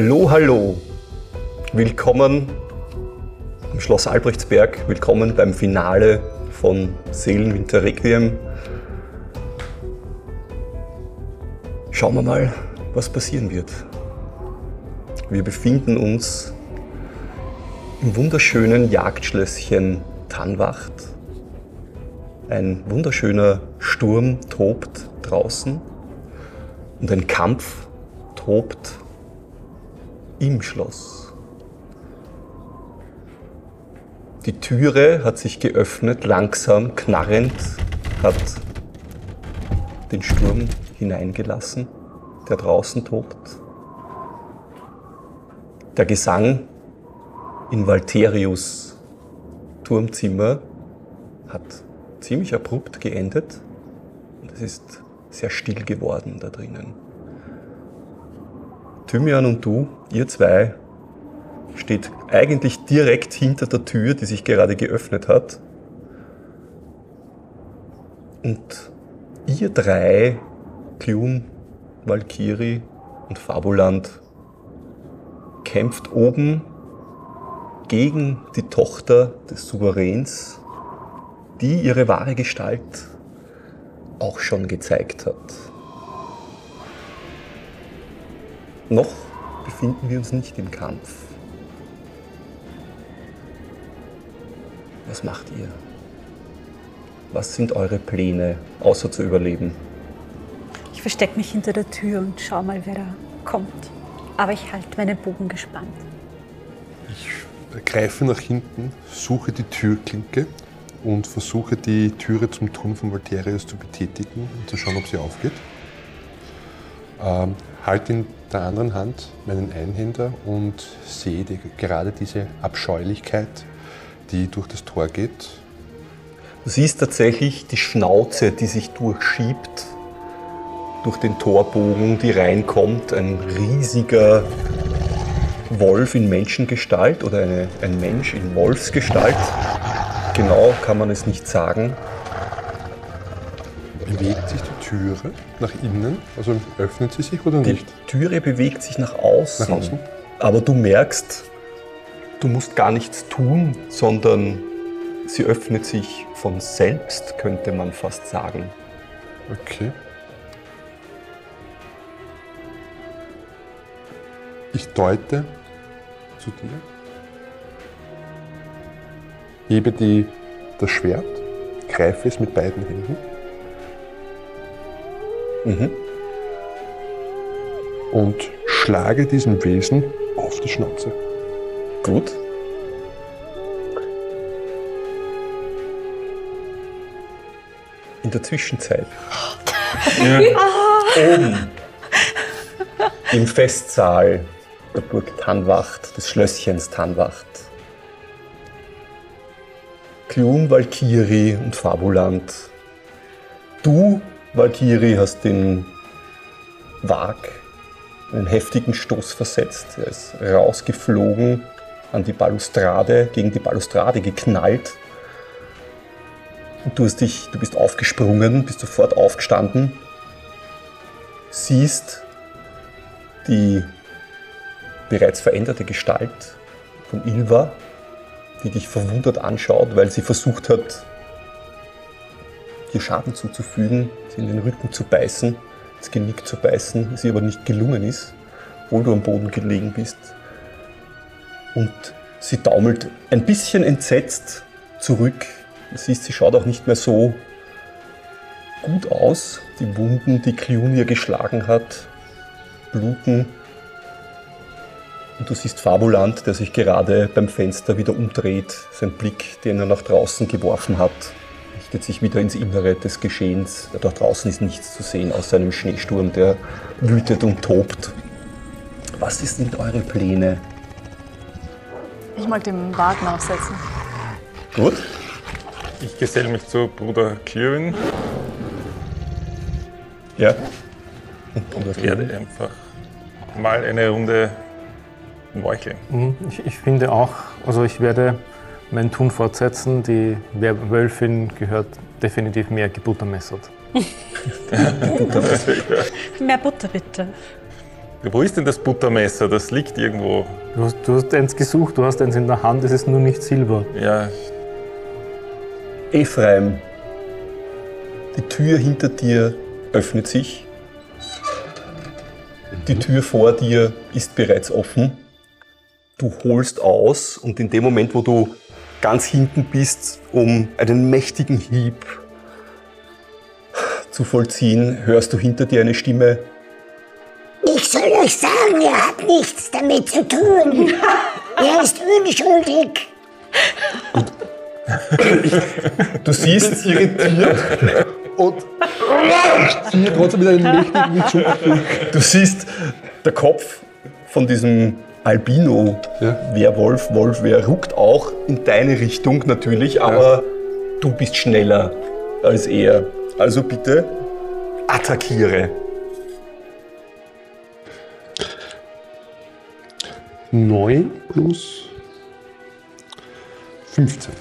Hallo, hallo. Willkommen im Schloss Albrechtsberg. Willkommen beim Finale von Seelenwinter Requiem. Schauen wir mal, was passieren wird. Wir befinden uns im wunderschönen Jagdschlösschen Tannwacht. Ein wunderschöner Sturm tobt draußen und ein Kampf tobt im Schloss. Die Türe hat sich geöffnet, langsam, knarrend, hat den Sturm hineingelassen, der draußen tobt. Der Gesang in Valterius Turmzimmer hat ziemlich abrupt geendet und es ist sehr still geworden da drinnen. Thymian und du, ihr zwei, steht eigentlich direkt hinter der Tür, die sich gerade geöffnet hat. Und ihr drei, Klun, Valkyrie und Fabuland, kämpft oben gegen die Tochter des Souveräns, die ihre wahre Gestalt auch schon gezeigt hat. Noch befinden wir uns nicht im Kampf. Was macht ihr? Was sind eure Pläne, außer zu überleben? Ich verstecke mich hinter der Tür und schau mal, wer da kommt. Aber ich halte meinen Bogen gespannt. Ich greife nach hinten, suche die Türklinke und versuche die Türe zum Turm von Valterius zu betätigen und zu schauen, ob sie aufgeht. Ähm, halte in der anderen Hand meinen Einhänder und sehe die, gerade diese Abscheulichkeit, die durch das Tor geht. Du siehst tatsächlich die Schnauze, die sich durchschiebt durch den Torbogen, die reinkommt. Ein riesiger Wolf in Menschengestalt oder eine, ein Mensch in Wolfsgestalt. Genau kann man es nicht sagen. Bewegt sich die Türe nach innen? Also öffnet sie sich oder Die nicht? Türe bewegt sich nach außen. Nach außen? Aber du merkst, du musst gar nichts tun, sondern sie öffnet sich von selbst, könnte man fast sagen. Okay. Ich deute zu dir. Hebe die, das Schwert, greife es mit beiden Händen Mhm. und schlage diesem Wesen auf die Schnauze. Gut. In der Zwischenzeit. Oben im Festsaal der Burg Tannwacht, des Schlösschens Tannwacht. Klun, Valkyrie und Fabuland. Du, Valkyrie, hast den Wag einen heftigen Stoß versetzt. Er ist rausgeflogen an die Balustrade, gegen die Balustrade geknallt. Und du, hast dich, du bist aufgesprungen, bist sofort aufgestanden, siehst die bereits veränderte Gestalt von Ilva die dich verwundert anschaut, weil sie versucht hat, dir Schaden zuzufügen, sie in den Rücken zu beißen, ins Genick zu beißen, sie aber nicht gelungen ist, obwohl du am Boden gelegen bist. Und sie taumelt ein bisschen entsetzt zurück. Du siehst, sie schaut auch nicht mehr so gut aus. Die Wunden, die Kliun ihr geschlagen hat, bluten. Und du siehst Fabulant, der sich gerade beim Fenster wieder umdreht. Sein Blick, den er nach draußen geworfen hat, richtet sich wieder ins Innere des Geschehens. Dort draußen ist nichts zu sehen außer einem Schneesturm, der wütet und tobt. Was sind eure Pläne? Ich mag den Wagen aufsetzen. Gut? Ich geselle mich zu Bruder Kieran. Ja. Ich werde einfach mal eine Runde meucheln. Mhm. Ich, ich finde auch, also ich werde mein Tun fortsetzen. Die Wölfin gehört definitiv mehr gebuttermessert. Mehr Butter bitte. Wo ist denn das Buttermesser? Das liegt irgendwo. Du hast, du hast eins gesucht, du hast eins in der Hand, es ist nur nicht Silber. Ja, Ephraim, die Tür hinter dir öffnet sich. Die Tür vor dir ist bereits offen. Du holst aus und in dem Moment, wo du ganz hinten bist, um einen mächtigen Hieb zu vollziehen, hörst du hinter dir eine Stimme. Ich soll euch sagen, er hat nichts damit zu tun. Er ist unschuldig. Du siehst irritiert und trotzdem mit einem mächtigen durch. Du siehst, der Kopf von diesem Albino-Werwolf, Wolfwehr, ruckt auch in deine Richtung natürlich, aber du bist schneller als er. Also bitte attackiere. 9 plus 15.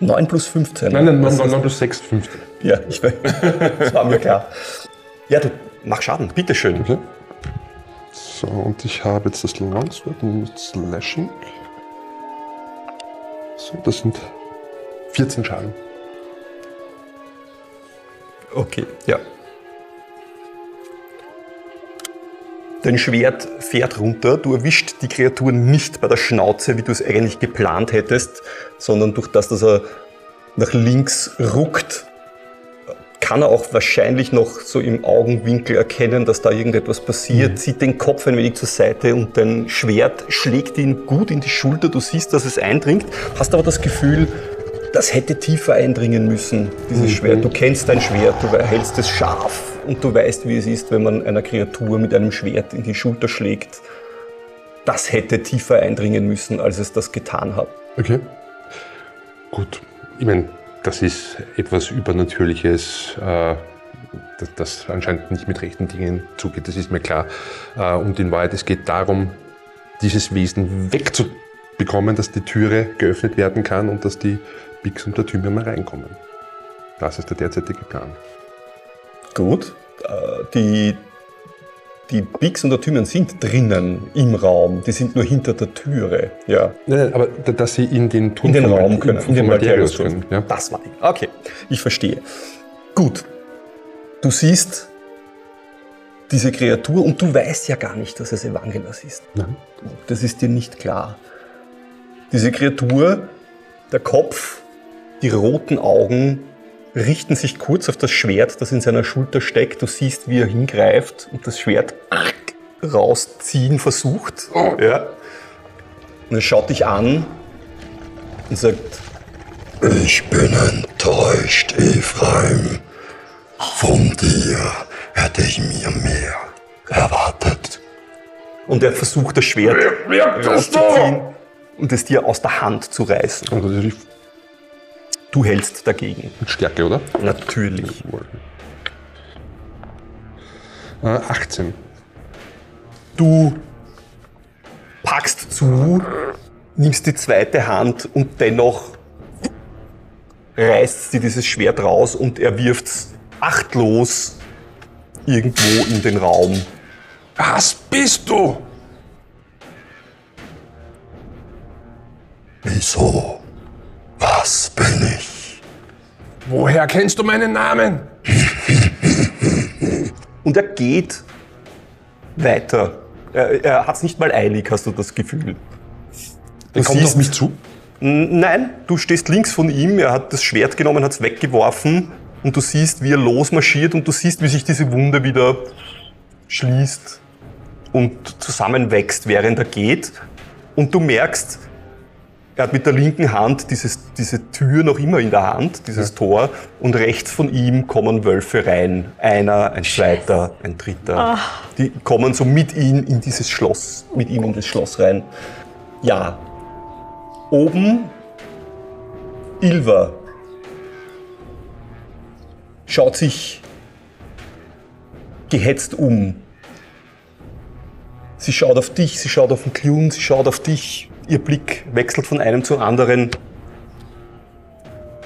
9 plus 15. Nein, nein, Das 9, ist- 9 plus 6, 15. Ja, ich weiß. Das war mir klar. Ja, du mach Schaden, bitteschön. Okay. So, und ich habe jetzt das Longsword mit Slashing. So, das sind 14 Schaden. Okay, ja. Dein Schwert fährt runter, du erwischt die Kreatur nicht bei der Schnauze, wie du es eigentlich geplant hättest, sondern durch das, dass er nach links ruckt, kann er auch wahrscheinlich noch so im Augenwinkel erkennen, dass da irgendetwas passiert, zieht den Kopf ein wenig zur Seite und dein Schwert schlägt ihn gut in die Schulter. Du siehst, dass es eindringt, hast aber das Gefühl, das hätte tiefer eindringen müssen, dieses Schwert. Du kennst dein Schwert, du hältst es scharf und du weißt, wie es ist, wenn man einer Kreatur mit einem Schwert in die Schulter schlägt. Das hätte tiefer eindringen müssen, als es das getan hat. Okay. Gut. Ich meine, das ist etwas Übernatürliches, äh, das, anscheinend nicht mit rechten Dingen zugeht, das ist mir klar. Äh, und in Wahrheit, es geht darum, dieses Wesen wegzubekommen, dass die Türe geöffnet werden kann und dass die Bix und der Thymian mal reinkommen. Das ist der derzeitige Plan. Gut. Äh, Die, die Bigs und der Thymian sind drinnen im Raum. Die sind nur hinter der Türe. Ja. Nein, nein, aber da- dass sie in den Turm In den Raum können. von Malterius können. Ja. Das war die. Okay, ich verstehe. Gut. Du siehst diese Kreatur und du weißt ja gar nicht, dass es Evangelos ist. Nein. Das ist dir nicht klar. Diese Kreatur, der Kopf, die roten Augen richten sich kurz auf das Schwert, das in seiner Schulter steckt. Du siehst, wie er hingreift und das Schwert rausziehen versucht. Ja. Und er schaut dich an und sagt, Ich bin enttäuscht, Ephraim. Von dir hätte ich mir mehr erwartet. und er versucht das Schwert rauszuziehen und es dir aus der Hand zu reißen. Du hältst dagegen. mit Stärke, oder? Natürlich. Äh, 18. Du packst zu, nimmst die zweite Hand und dennoch reißt sie dieses Schwert raus und er wirft's achtlos irgendwo in den Raum. Was bist du? Wieso? Was bin ich? Woher kennst du meinen Namen? Und er geht weiter. Er, er hat es nicht mal eilig, hast du das Gefühl. Er kommt auf mich zu. Nein, du stehst links von ihm, er hat das Schwert genommen, hat es weggeworfen und du siehst, wie er losmarschiert und du siehst, wie sich diese Wunde wieder schließt und zusammenwächst, während er geht. Und du merkst, er hat mit der linken Hand dieses, diese Tür noch immer in der Hand, dieses Tor, und rechts von ihm kommen Wölfe rein. Einer, ein zweiter, ein dritter. Die kommen so mit ihm in dieses Schloss, mit ihm in das Schloss rein. Ja, Oben Ilva schaut sich gehetzt um. Sie schaut auf dich, sie schaut auf den Klun, sie schaut auf dich. Ihr Blick wechselt von einem zum anderen.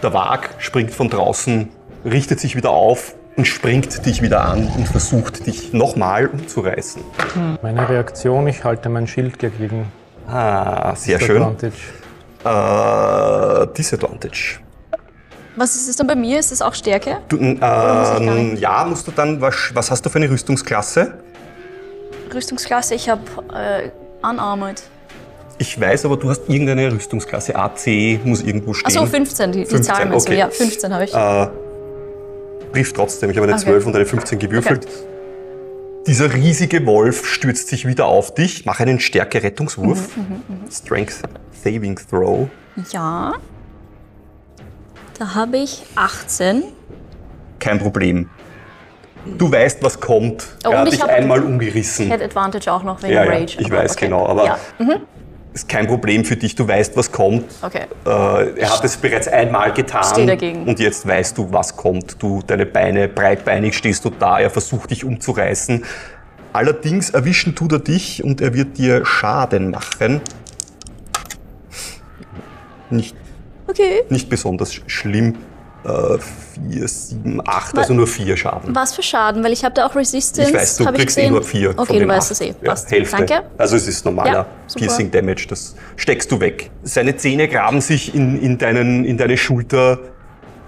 Der Wag springt von draußen, richtet sich wieder auf und springt dich wieder an und versucht dich nochmal umzureißen. Meine Reaktion, ich halte mein Schild gegen Ah, sehr schön. Advantage. Äh, Disadvantage. Was ist es dann bei mir? Ist es auch Stärke? Du, muss ich gar ähm, ja, musst du dann, was, was hast du für eine Rüstungsklasse? Rüstungsklasse, ich habe äh, Unarmored. Ich weiß, aber du hast irgendeine Rüstungsklasse. AC muss irgendwo stehen. Achso, 15, die, die 15, Zahlen meinst okay. du? Ja, 15 habe ich. Äh, trifft trotzdem. Ich habe eine Okay. 12 und eine 15 gewürfelt. Dieser riesige Wolf stürzt sich wieder auf dich. Mach einen Stärke-Rettungswurf. Mhm, Strength Saving Throw. Ja. Da habe ich 18. Kein Problem. Du weißt, was kommt. Oh, er und hat ich dich einmal umgerissen. Head Advantage auch noch wegen Ja, ja, Rage. ich aber weiß okay. genau, aber Ja. Mhm. Ist kein Problem für dich. Du weißt, was kommt. Okay. Äh, er hat es bereits einmal getan. Steh dagegen. Und jetzt weißt du, was kommt. Du, deine Beine breitbeinig stehst du da. Er versucht dich umzureißen. Allerdings erwischen tut er dich und er wird dir Schaden machen. Nicht, Okay. nicht besonders sch- schlimm. Äh, vier, sieben, acht, also nur vier Schaden. Was für Schaden? Weil ich habe da auch Resistance. Ich weiß, du kriegst eh nur vier. von Okay, du weißt es eh. Ja, Passt. Hälfte. Danke. Also es ist normaler Ja. Piercing Damage, das steckst du weg. Seine Zähne graben sich in, in, deinen, in deine Schulter.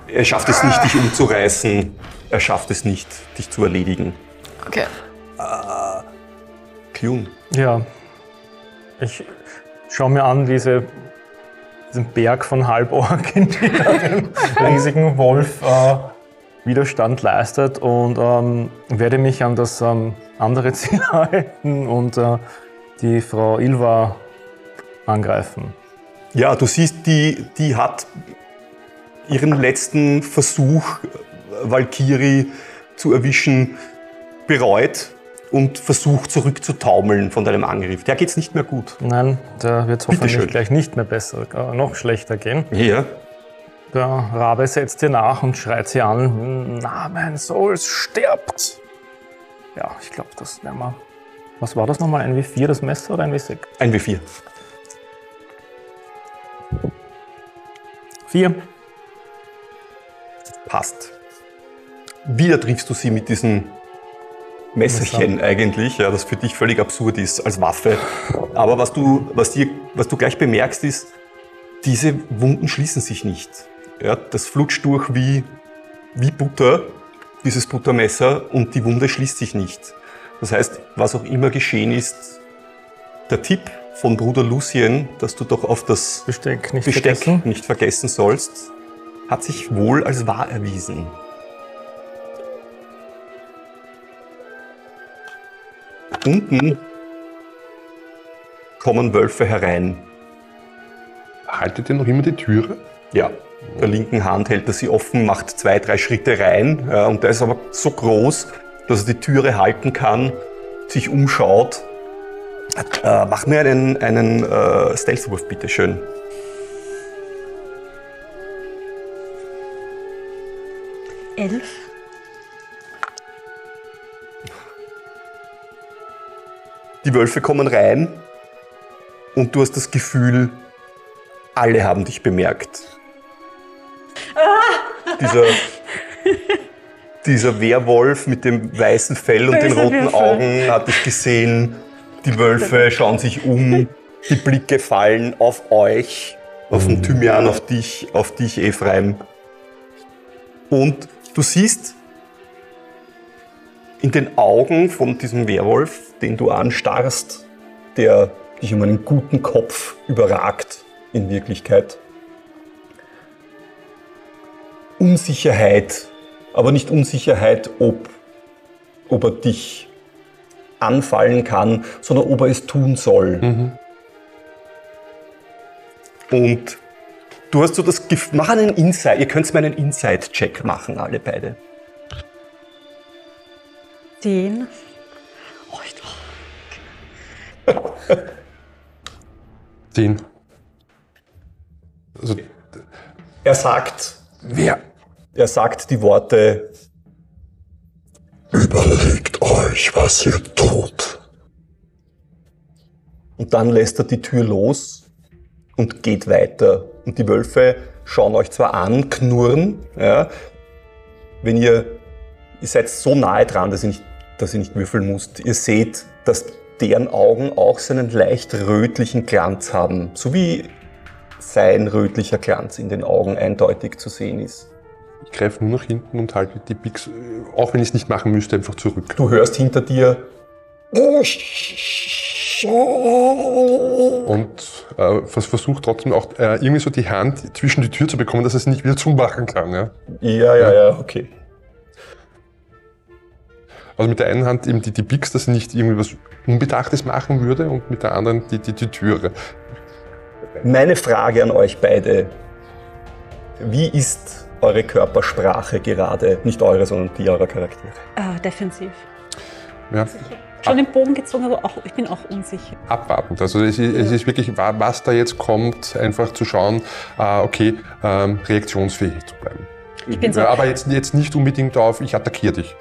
Er schafft es nicht, dich umzureißen. Er schafft es nicht, dich zu erledigen. Okay. Kyun. Ja. Ich schaue mir an, diese, diesen Berg von Halborgen, die da dem riesigen Wolf äh, Widerstand leistet und ähm, werde mich an das ähm, andere Ziel halten und äh, die Frau Ilva angreifen. Ja, du siehst, die, die hat ihren letzten Versuch, Valkyrie zu erwischen, bereut und versucht zurückzutaumeln von deinem Angriff. Der geht's nicht mehr gut. Nein, da wird hoffentlich schön. gleich nicht mehr besser, äh, noch schlechter gehen. Ja. Der Rabe setzt ihr nach und schreit sie an. Na, mein Souls stirbt! Ja, ich glaube, das werden wir. Was war das nochmal? Ein W4 das Messer oder ein W6? Ein W4. Vier. Passt. Wieder triffst du sie mit diesem Messerchen eigentlich, ja, das für dich völlig absurd ist als Waffe. Aber was du, was dir, was du gleich bemerkst, ist, diese Wunden schließen sich nicht. Ja, das flutscht durch wie, wie Butter, dieses Buttermesser, und die Wunde schließt sich nicht. Das heißt, was auch immer geschehen ist, der Tipp von Bruder Lucien, dass du doch auf das Besteck nicht Besteck vergessen. nicht vergessen sollst, hat sich wohl als wahr erwiesen. Unten kommen Wölfe herein. Haltet ihr noch immer die Türe? Ja, der linken Hand hält er sie offen, macht zwei, drei Schritte rein. Ja, und der ist aber so groß, dass er die Türe halten kann, sich umschaut. Äh, mach mir einen, einen äh, Stealth-Wurf, bitteschön. Elf. Die Wölfe kommen rein und du hast das Gefühl, alle haben dich bemerkt. Dieser, dieser Werwolf mit dem weißen Fell und den Böser roten Würfel. Augen hat dich gesehen. Die Wölfe schauen sich um, die Blicke fallen auf euch auf den Thymian, auf dich, auf dich, Ephraim. Und du siehst in den Augen von diesem Werwolf, den du anstarrst, der dich um einen guten Kopf überragt in Wirklichkeit. Unsicherheit, aber nicht Unsicherheit, ob, ob er dich anfallen kann, sondern ob er es tun soll. Und du hast so das Gefühl, mach einen Insight, ihr könnt mir einen Insight-Check machen, alle beide. Den. Den. Also, Er sagt, wer? er sagt die Worte, Überlegt euch, was ihr tut. Und dann lässt er die Tür los und geht weiter. Und die Wölfe schauen euch zwar an, knurren, ja, wenn ihr, ihr seid so nahe dran, dass ihr, nicht, dass ihr nicht würfeln müsst. Ihr seht, dass deren Augen auch so einen leicht rötlichen Glanz haben, so wie sein rötlicher Glanz in den Augen eindeutig zu sehen ist. Ich greife nur nach hinten und halte die Pix, äh, auch wenn ich es nicht machen müsste, einfach zurück. Du hörst hinter dir, Und äh, vers versuche trotzdem auch äh, irgendwie so die Hand zwischen die Tür zu bekommen, dass er es nicht wieder zumachen kann. Ja? ja, ja, ja, okay. Also mit der einen Hand eben die, die Pix, dass er nicht irgendwie was Unbedachtes machen würde und mit der anderen die, die, die Türe. Meine Frage an euch beide. Wie ist eure Körpersprache gerade? Nicht eure, sondern die eurer Charaktere. Äh, defensiv. Ja. Schon den Bogen gezogen, aber auch, ich bin auch unsicher. Abwartend. Also es ist, es ist wirklich, wa- was da jetzt kommt, einfach zu schauen, äh, okay, ähm, reaktionsfähig zu bleiben. Ich bin so, aber jetzt, jetzt nicht unbedingt auf, ich attackiere dich.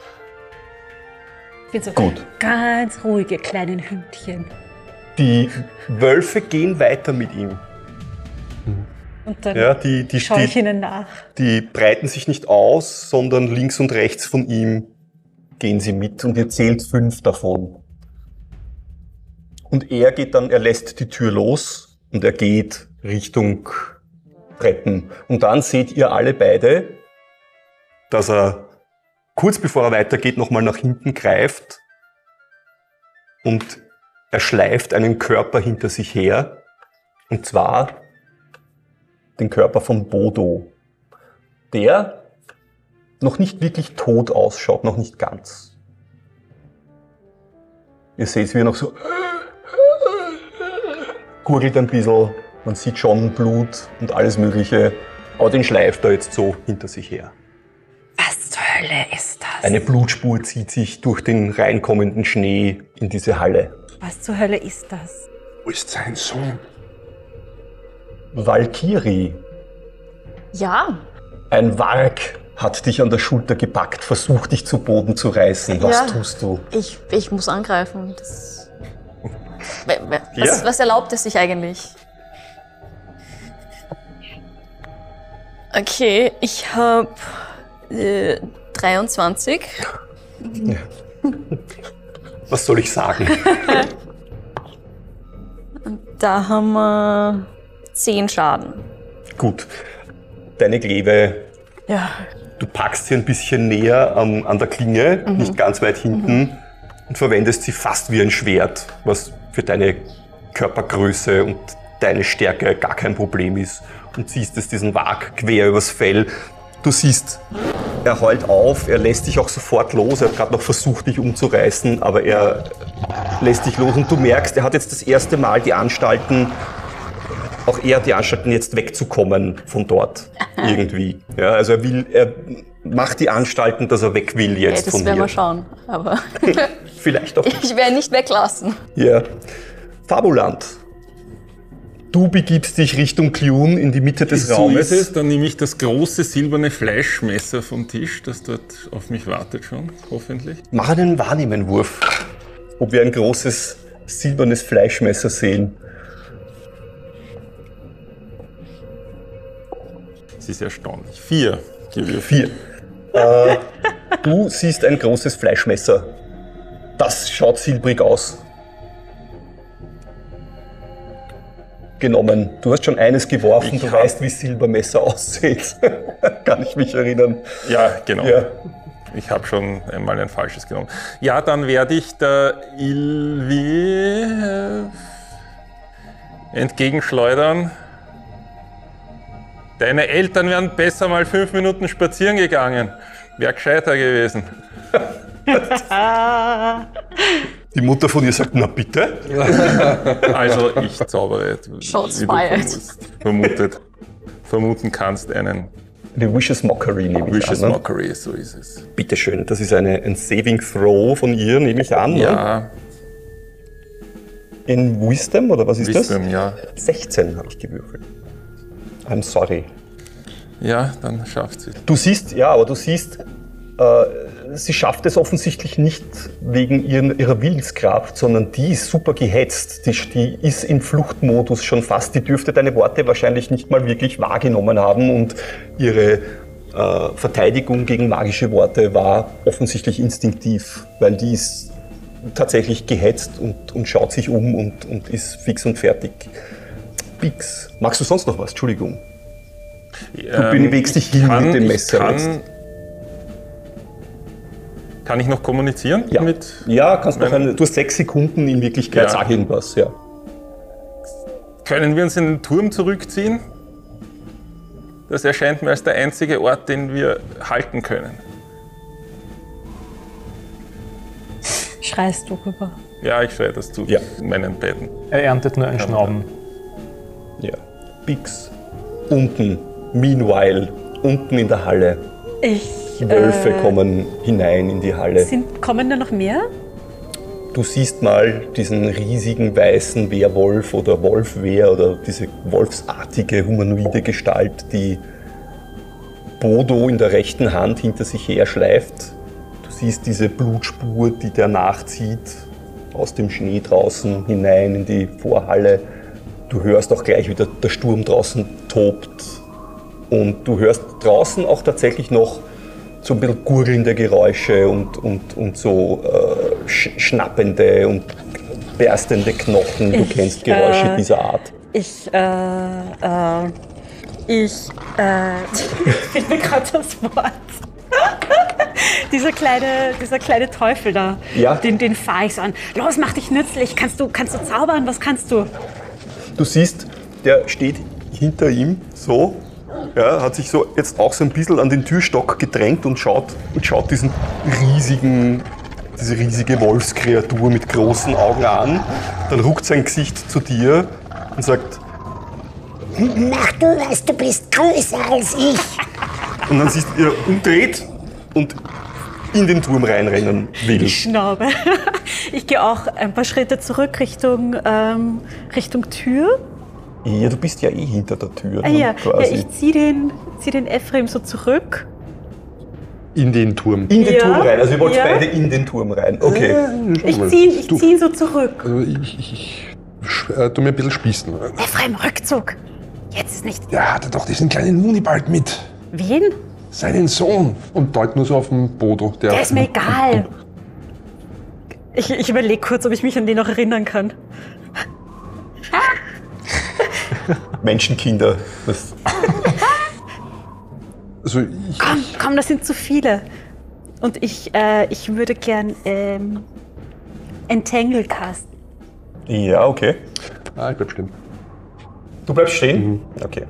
Bin so Gut. ganz ruhige kleinen Hündchen. Die Wölfe gehen weiter mit ihm. Und dann Ja, die, die, schaue ich die, ihnen nach. die breiten sich nicht aus, sondern links und rechts von ihm gehen sie mit und ihr zählt fünf davon. Und er geht dann, er lässt die Tür los und er geht Richtung Treppen. Und dann seht ihr alle beide, dass er kurz bevor er weitergeht nochmal nach hinten greift und er schleift einen Körper hinter sich her. Und zwar den Körper von Bodo, der noch nicht wirklich tot ausschaut, noch nicht ganz. Ihr seht, wie er noch so gurgelt ein bisschen, man sieht schon Blut und alles Mögliche, aber den schleift er jetzt so hinter sich her. Eine Blutspur zieht sich durch den reinkommenden Schnee in diese Halle. Was zur Hölle ist das? Wo ist sein Sohn? Valkyrie, Ja, ein Warg hat dich an der Schulter gepackt, versucht dich zu Boden zu reißen. Was Ja. tust du? ich, ich muss angreifen. Das, was, Ja. was erlaubt es sich eigentlich? Okay, ich habe äh, 23. Was soll ich sagen? Da haben wir 10 Schaden. Gut. Deine Glebe, Ja, du packst sie ein bisschen näher am, an der Klinge, nicht ganz weit hinten, und verwendest sie fast wie ein Schwert, was für deine Körpergröße und deine Stärke gar kein Problem ist. Und ziehst es diesen Wag quer übers Fell. Du siehst, er heult auf, er lässt dich auch sofort los. Er hat gerade noch versucht, dich umzureißen, aber er lässt dich los und du merkst, er hat jetzt das erste Mal die Anstalten, auch er hat die Anstalten, jetzt wegzukommen von dort irgendwie. Ja, also er will, er macht die Anstalten, dass er weg will jetzt das von werden wir dir. schauen. Aber Vielleicht auch nicht. ich werde nicht weglassen. Ja. Fabuland. Du begibst dich Richtung Clune in die Mitte des So Raumes. ist es. Dann nehme ich das große silberne Fleischmesser vom Tisch, das dort auf mich wartet schon, hoffentlich. Mach einen Wahrnehmenwurf, ob wir ein großes silbernes Fleischmesser sehen. Es ist erstaunlich. Vier. Vier. Äh, du siehst ein großes Fleischmesser. Das schaut silbrig aus. Genommen. Du hast schon eines geworfen, Ich du weißt, wie Silbermesser aussieht. Kann ich mich erinnern. Ja, genau. Ja. Ich habe schon einmal ein falsches genommen. Ja, dann werde ich der Ilvi äh, entgegenschleudern. Deine Eltern wären besser mal fünf Minuten spazieren gegangen. Wäre gescheiter gewesen. Die Mutter von ihr sagt, na bitte. Also ich zaubere, Shots wie fired. vermutest- vermutet, vermuten kannst, einen Eine Vicious Mockery nehme ich Vicious an. Ne? Mockery, so ist es. Bitteschön, das ist eine, ein Saving Throw von ihr, nehme ich an. Ne? Ja, In Wisdom, oder was ist Wisdom, ja. das? 16 habe ich gewürfelt. I'm sorry. Ja, dann schafft sie. Du siehst, ja, aber du siehst, äh, sie schafft es offensichtlich nicht wegen ihren, ihrer Willenskraft, sondern die ist super gehetzt. Die, die ist im Fluchtmodus schon fast. Die dürfte deine Worte wahrscheinlich nicht mal wirklich wahrgenommen haben und ihre äh, Verteidigung gegen magische Worte war offensichtlich instinktiv, weil die ist tatsächlich gehetzt und, und schaut sich um und, und ist fix und fertig. Bix. Magst du sonst noch was? Entschuldigung. Du bewegst dich hin mit dem Messer Kann, jetzt. Kann ich noch kommunizieren Ja, mit ja kannst noch eine, du hast sechs Sekunden in Wirklichkeit, Ja. sag irgendwas, ja. Können wir uns in den Turm zurückziehen? Das erscheint mir als der einzige Ort, den wir halten können. Schreist du rüber. Ja, ich schreie das zu Ja. meinen beiden. Er erntet nur ein Schnauben. ja. Bix. Unten, meanwhile, unten in der Halle. Ich. Wölfe äh, kommen hinein in die Halle. Sind, kommen da noch mehr? Du siehst mal diesen riesigen weißen Werwolf oder Wolfwehr oder diese wolfsartige humanoide Gestalt, die Bodo in der rechten Hand hinter sich her schleift. Du siehst diese Blutspur, die der nachzieht aus dem Schnee draußen hinein in die Vorhalle. Du hörst auch gleich, wie der, der Sturm draußen tobt. Und du hörst draußen auch tatsächlich noch so ein bisschen gurgelnde Geräusche und, und, und so äh, sch schnappende und berstende Knochen. Du Ich, kennst Geräusche äh, dieser Art. Ich, äh, äh, ich, äh, fehlt mir gerade das Wort. dieser, kleine, dieser kleine Teufel da, Ja. den, den fahre ich so an. Los, mach dich nützlich. Kannst du, kannst du zaubern? Was kannst du? Du siehst, der steht hinter ihm so, ja, hat sich so jetzt auch so ein bisschen an den Türstock gedrängt und schaut, und schaut diesen riesigen, diese riesige Wolfskreatur mit großen Augen an. Dann ruckt sein Gesicht zu dir und sagt, Mach du was, du bist größer als ich. und dann siehst du, er umdreht und in den Turm reinrennen will. Schnaube. Ich gehe auch ein paar Schritte zurück Richtung, ähm, Richtung Tür. Ja, du bist ja eh hinter der Tür. Ah, ne, ja, ja, quasi. ich ziehe den, zieh den Ephraim so zurück. In den Turm. in den Ja, Turm rein. Also ihr wollt ja. beide in den Turm rein. Okay. Ich ziehe zieh ihn so zurück. Also ich, ich, ich sch- äh, tu mir ein bisschen spießen. Ephraim, Rückzug. Jetzt nicht. Der hatte doch diesen kleinen Munibald mit. Wen? Seinen Sohn. Und deut nur so auf den Bodo. Der ist mir egal. Ich, ich überlege kurz, ob ich mich an den noch erinnern kann. Menschenkinder. Das, Also ich, Komm, komm, das sind zu viele. Und ich, äh, ich würde gern ähm, Entangle casten. ja, okay. ah, ich bleib stehen. Du bleibst stehen? Okay.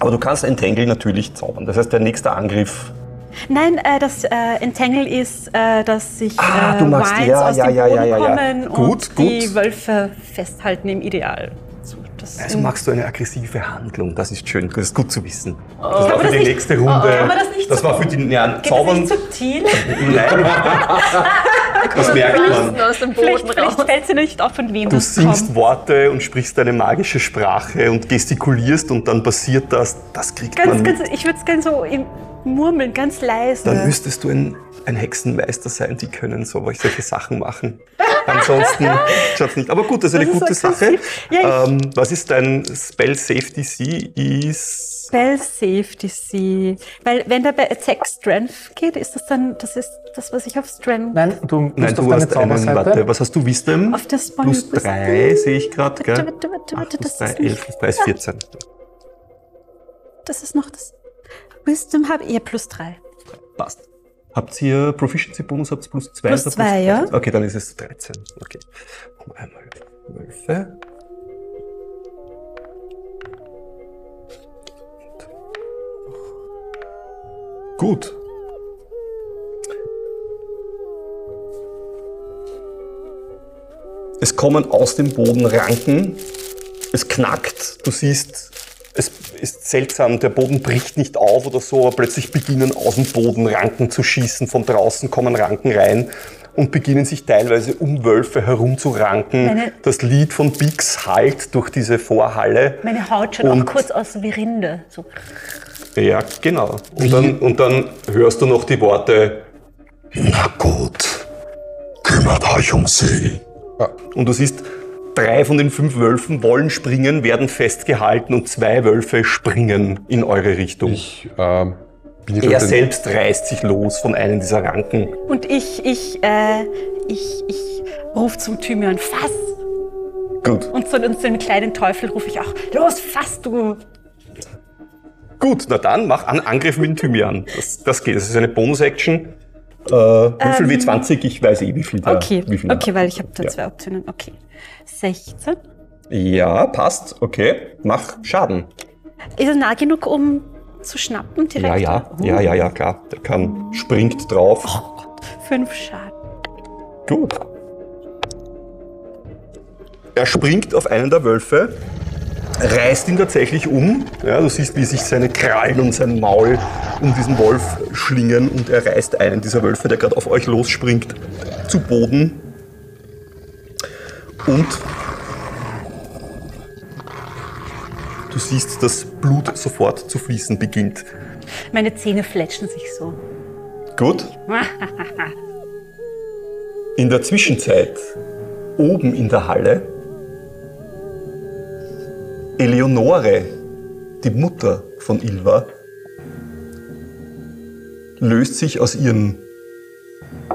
Aber du kannst Entangle natürlich zaubern. Das heißt, der nächste Angriff. Nein, äh, das äh, Entangle ist, äh, dass sich Ah, äh, du machst- Vines ja, aus ja, dem ja, Boden ja, ja, ja. kommen Gut, und gut. die Wölfe festhalten im Ideal. So, das Also machst du eine aggressive Handlung. Das ist schön. Das ist gut zu wissen. Das Kann war für das die nicht- nächste Runde. Oh, kann man das nicht so- war für die ja, Geht das Zaubern. nicht subtil? Nein. das merkt man. Aus dem vielleicht Boden vielleicht raus. fällt sie nicht auf, von wem Du das singst kommt. Worte und sprichst eine magische Sprache und gestikulierst und dann passiert das. Das kriegt Ganz, man. ganz, ich würde es gerne so im Murmeln, ganz leise. Dann müsstest du ein, ein Hexenmeister sein, die können so solche Sachen machen. Ansonsten schaut's nicht. Aber gut, das ist eine Das ist gute Sache. aggressiv. Ja, ähm, was ist dein Spell Safety C? Ist Spell Save DC. Weil wenn der bei Attack Strength geht, ist das dann, das ist das, was ich auf Strength. Nein, du musst Nein, auf du deine hast einen, warte, was hast du Wisdom? Auf das Spell Plus 3 sehe ich gerade, gell? Warte, warte, warte, warte, 8 plus das 3, ist 11 plus 3 ist 14. Das ist noch das. Wisdom habe ich plus drei. Passt. Habt ihr Proficiency-Bonus, habt ihr plus 2? Plus zwei, ja. Okay, dann ist es 13. Okay. Einmal Wölfe. Gut. Es kommen aus dem Boden Ranken. Es knackt. Du siehst, ist seltsam, der Boden bricht nicht auf oder so, aber plötzlich beginnen aus dem Boden Ranken zu schießen. Von draußen kommen Ranken rein und beginnen sich teilweise um Wölfe herumzuranken. Meine- das Lied von Bix hallt durch diese Vorhalle. Meine Haut schaut Und- auch kurz aus wie Rinde. So. Ja, genau. Und dann, und dann hörst du noch die Worte, Na gut, kümmert euch um sie. Und du siehst, drei von den fünf Wölfen wollen springen, werden festgehalten und zwei Wölfe springen in eure Richtung. Ich ähm, bin jetzt er selbst reißt sich los von einem dieser Ranken. Und ich, ich, äh, ich, ich ruf zum Thymian, fass! Gut. Und zu, und zu dem kleinen Teufel rufe ich auch, los, fass du! Gut, na dann mach einen Angriff mit dem Thymian. Das, das geht. Das ist eine Bonus-Action. Äh, wie viel W20? Ich weiß eh, wie viel da. Ähm, Okay, wie viel okay, weil ich habe da Ja. zwei Optionen. Okay. 16. Ja, passt. Okay. Mach Schaden. Ist er nah genug, um zu schnappen direkt? Ja, ja. Oh, Ja, ja, ja, klar. Der kann, springt drauf. Fünf Schaden. Gut. Er springt auf einen der Wölfe, reißt ihn tatsächlich um. Ja, du siehst, wie sich seine Krallen und sein Maul um diesen Wolf schlingen und er reißt einen dieser Wölfe, der gerade auf euch losspringt, zu Boden. Und du siehst, dass Blut sofort zu fließen beginnt. Meine Zähne fletschen sich so. Gut. In der Zwischenzeit, oben in der Halle, Eleonore, die Mutter von Ilva, löst sich aus, ihren,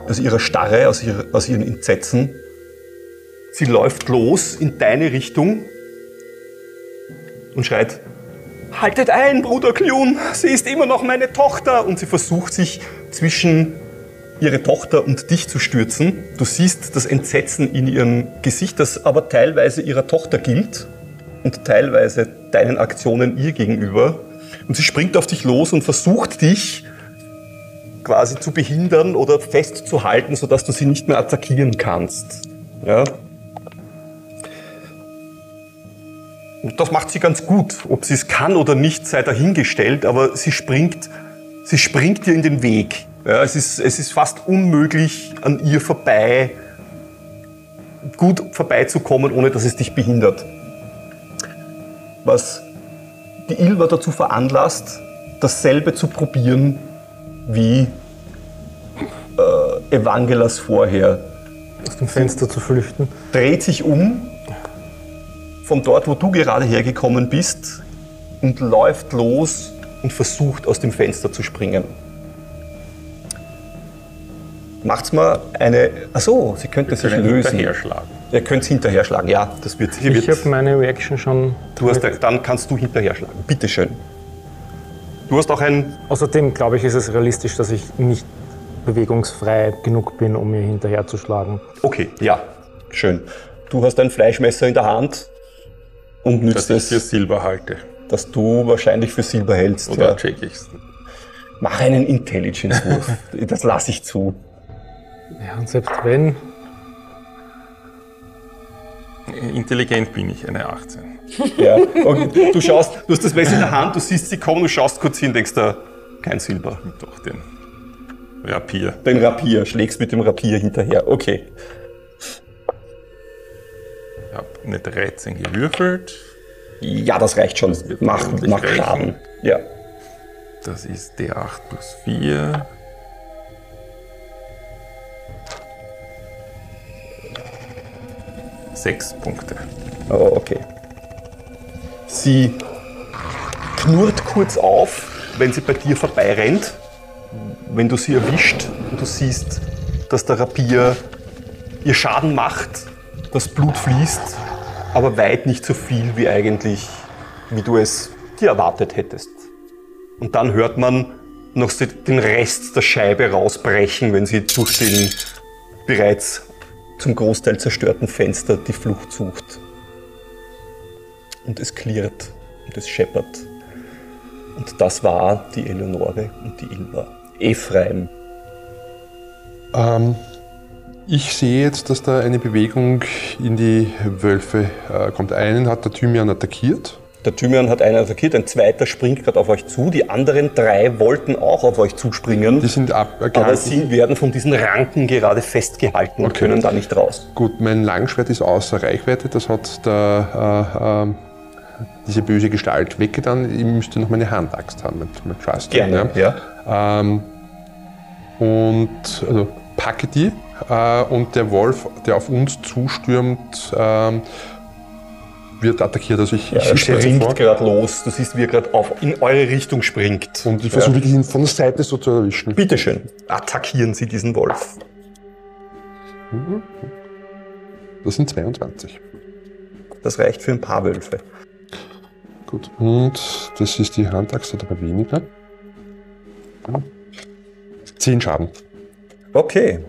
aus ihrer Starre, aus, ihrer, aus ihren Entsetzen. Sie läuft los in deine Richtung und schreit, Haltet ein, Bruder Klun, sie ist immer noch meine Tochter. Und sie versucht sich zwischen ihre Tochter und dich zu stürzen. Du siehst das Entsetzen in ihrem Gesicht, das aber teilweise ihrer Tochter gilt und teilweise deinen Aktionen ihr gegenüber. Und sie springt auf dich los und versucht dich quasi zu behindern oder festzuhalten, sodass du sie nicht mehr attackieren kannst. Ja? Das macht sie ganz gut. Ob sie es kann oder nicht, sei dahingestellt, aber sie springt, sie springt dir in den Weg. Ja, es, ist, es ist fast unmöglich, an ihr vorbei, gut vorbeizukommen, ohne dass es dich behindert. Was die Ilva dazu veranlasst, dasselbe zu probieren wie äh, Evangelas vorher. Aus dem Fenster zu flüchten. Dreht sich um von dort, wo du gerade hergekommen bist und läuft los und versucht aus dem Fenster zu springen. Macht's mal eine. Achso, sie könnte sich lösen. hinterher schlagen. Ihr könnt hinterher schlagen, ja. Das wird. Hier Ich habe meine Reaction schon. du hast, dann kannst du hinterher schlagen. Bitteschön. Du hast auch ein. Außerdem glaube ich, ist es realistisch, dass ich nicht bewegungsfrei genug bin, um mir hinterher zu schlagen. Okay, ja. Schön. Du hast ein Fleischmesser in der Hand und nützt Dass ich für es, Silber halte. dass du wahrscheinlich für Silber hältst. Oder Ja. check ich's? Mach einen Intelligence-Wurf. das lasse ich zu. Ja, und selbst wenn. Intelligent bin ich, eine 18. Ja. Okay. Du schaust, du hast das Messer in der Hand, du siehst sie kommen, du schaust kurz hin, denkst da, kein Silber. Doch den Rapier. Den Rapier, schlägst mit dem Rapier hinterher. Okay. Eine 13 gewürfelt. Ja, das reicht schon. Reichen. Schaden. Ja. Das ist D8 plus 4. Sechs Punkte. Oh, okay. Sie knurrt kurz auf, wenn sie bei dir vorbeirennt. Wenn du sie erwischt und du siehst, dass der Rapier ihr Schaden macht, das Blut fließt, aber weit nicht so viel wie eigentlich, wie du es dir erwartet hättest. Und dann hört man noch den Rest der Scheibe rausbrechen, wenn sie durch den bereits zum Großteil zerstörten Fenster die Flucht sucht. Und es klirrt und es scheppert. Und das war die Eleonore und die Ilva. Ephraim. Ähm, ich sehe jetzt, dass da eine Bewegung in die Wölfe äh, kommt. Einen hat der Thymian attackiert. Der Thymian hat einen attackiert, ein zweiter springt gerade auf euch zu. Die anderen drei wollten auch auf euch zuspringen. Die sind abgehalten. aber sie werden von diesen Ranken gerade festgehalten und Okay. können da nicht raus. Gut, mein Langschwert ist außer Reichweite. Das hat der, äh, ähm, diese böse Gestalt weggetan. Ich müsste noch meine Handaxt haben mit, mit Trust. Gerne, ja. Ähm, und also packe die äh, und der Wolf, der auf uns zustürmt, ähm, wird attackiert. Also ich, Er ich springt gerade los. Du siehst, wie er gerade in eure Richtung springt. und ich versuche wirklich ihn von der Seite so zu erwischen. Bitteschön, attackieren Sie diesen Wolf. Das sind 22. Das reicht für ein paar Wölfe. Gut. Und das ist die Handaxt, hat aber weniger. 10 Schaden. Okay.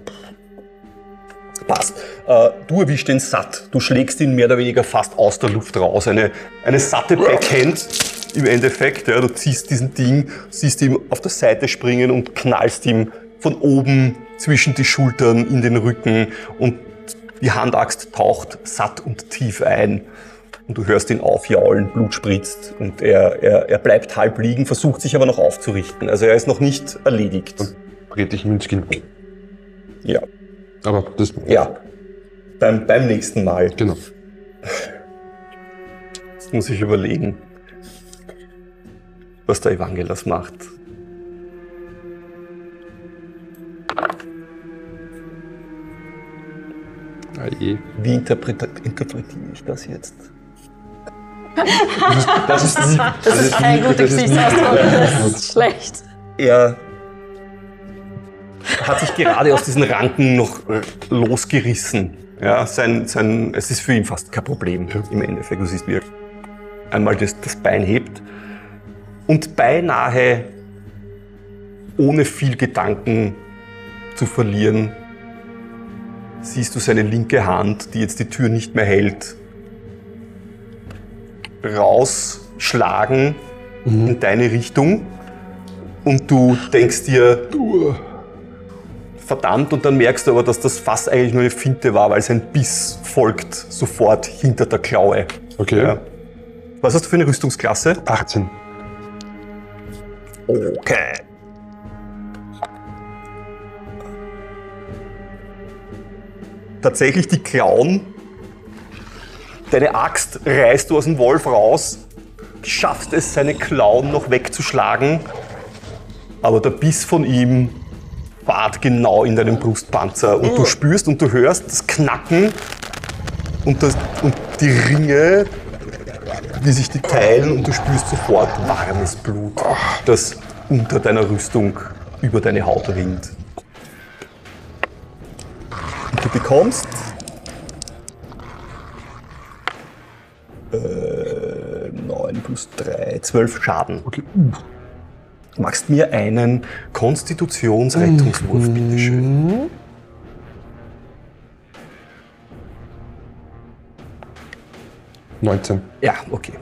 Passt. Äh, du erwischst den satt. Du schlägst ihn mehr oder weniger fast aus der Luft raus. Eine, eine satte Backhand im Endeffekt. Ja, du ziehst diesen Ding, siehst ihn auf der Seite springen und knallst ihm von oben zwischen die Schultern in den Rücken und die Handaxt taucht satt und tief ein. Und du hörst ihn aufjaulen, Blut spritzt und er, er, er bleibt halb liegen, versucht sich aber noch aufzurichten. Also er ist noch nicht erledigt. Trete ich ihm ins Kinn. Ja. Aber das. Ja. Beim, beim nächsten Mal. Genau. Jetzt muss ich überlegen, was der Evangelos macht. Wie interpretiere ich das jetzt? Das ist. Das ist kein guter das ist nie- Gesichtsausdruck. Das ist schlecht. Er hat sich gerade aus diesen Ranken noch äh, losgerissen. Ja, sein, sein, es ist für ihn fast kein Problem im Endeffekt. Du siehst, wie er einmal das, das Bein hebt und beinahe ohne viel Gedanken zu verlieren, siehst du seine linke Hand, die jetzt die Tür nicht mehr hält, rausschlagen in deine Richtung und du denkst dir, verdammt, und dann merkst du aber, dass das Fass eigentlich nur eine Finte war, weil sein Biss folgt sofort hinter der Klaue. Okay. Ja. Was hast du für eine Rüstungsklasse? 18. Okay. Tatsächlich die Klauen. Deine Axt reißt du aus dem Wolf raus, schaffst es, seine Klauen noch wegzuschlagen, aber der Biss von ihm fahrt genau in deinen Brustpanzer und du spürst und du hörst das Knacken und, das, und die Ringe, wie sich die teilen und du spürst sofort warmes Blut, das unter deiner Rüstung über deine Haut rinnt. Und du bekommst äh, 9 plus 3, 12 Schaden. Okay. Machst mir einen Konstitutionsrettungswurf, bitteschön. Mhm. 19. Ja, okay.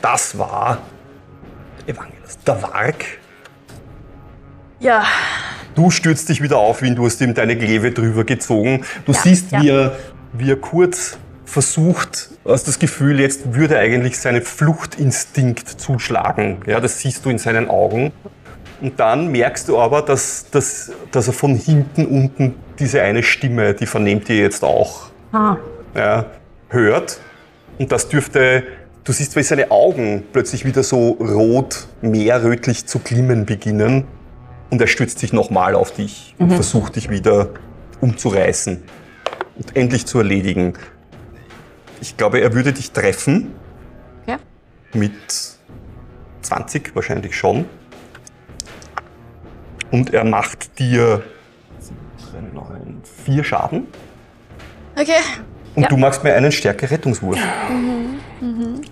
Das war Evangelos. Der Warg. Ja, Du stürzt dich wieder auf, wie du hast ihm deine Gleve drüber gezogen. Du Ja, siehst, ja. Wie, er, wie er kurz versucht, hast das Gefühl, jetzt würde eigentlich seinen Fluchtinstinkt zuschlagen. Ja, das siehst du in seinen Augen. Und dann merkst du aber, dass, dass, dass er von hinten unten diese eine Stimme, die vernehmt ihr jetzt auch, Ah. ja, hört. Und das dürfte, du siehst, wie seine Augen plötzlich wieder so rot, mehr rötlich zu glimmen beginnen. Und er stützt sich nochmal auf dich und versucht dich wieder umzureißen und endlich zu erledigen. Ich glaube, er würde dich treffen. Ja. Mit 20 wahrscheinlich schon. Und er macht dir vier Schaden. Okay. Und Ja. du machst mir einen Stärke-Rettungswurf.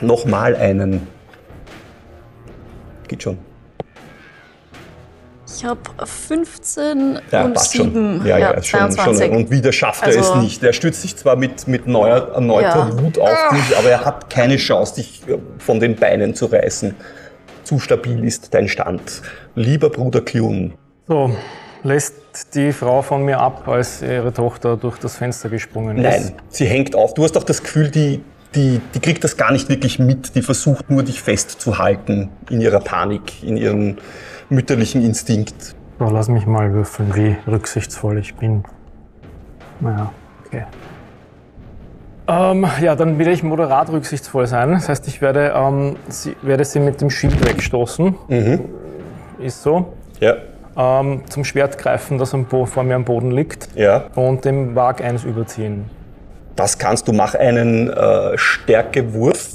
Nochmal einen. Geht schon. Ich habe 15 Ja, und passt 7. schon. Ja, ja, schon, 22. schon. Und wieder schafft er Also- es nicht. Er stützt sich zwar mit, mit neuer, erneuter Ja. Wut auf dich, aber er hat keine Chance, dich äh, von den Beinen zu reißen. Zu stabil ist dein Stand. Lieber Bruder Klun, So, lässt die Frau von mir ab, als ihre Tochter durch das Fenster gesprungen ist. nein, sie hängt auf. Du hast doch das Gefühl, die, die, die kriegt das gar nicht wirklich mit. Die versucht nur, dich festzuhalten in ihrer Panik, in ihrem mütterlichen Instinkt. So, lass mich mal würfeln, wie rücksichtsvoll ich bin. Naja, okay. Ähm, ja, dann werde ich moderat rücksichtsvoll sein. Das heißt, ich werde, ähm, sie, werde sie mit dem Schild wegstoßen. Ist so. Ja, Ähm, zum Schwert greifen, das am Bo vor mir am Boden liegt. ja. Und dem Wag 1 überziehen. Das kannst du. Mach einen äh, Stärkewurf.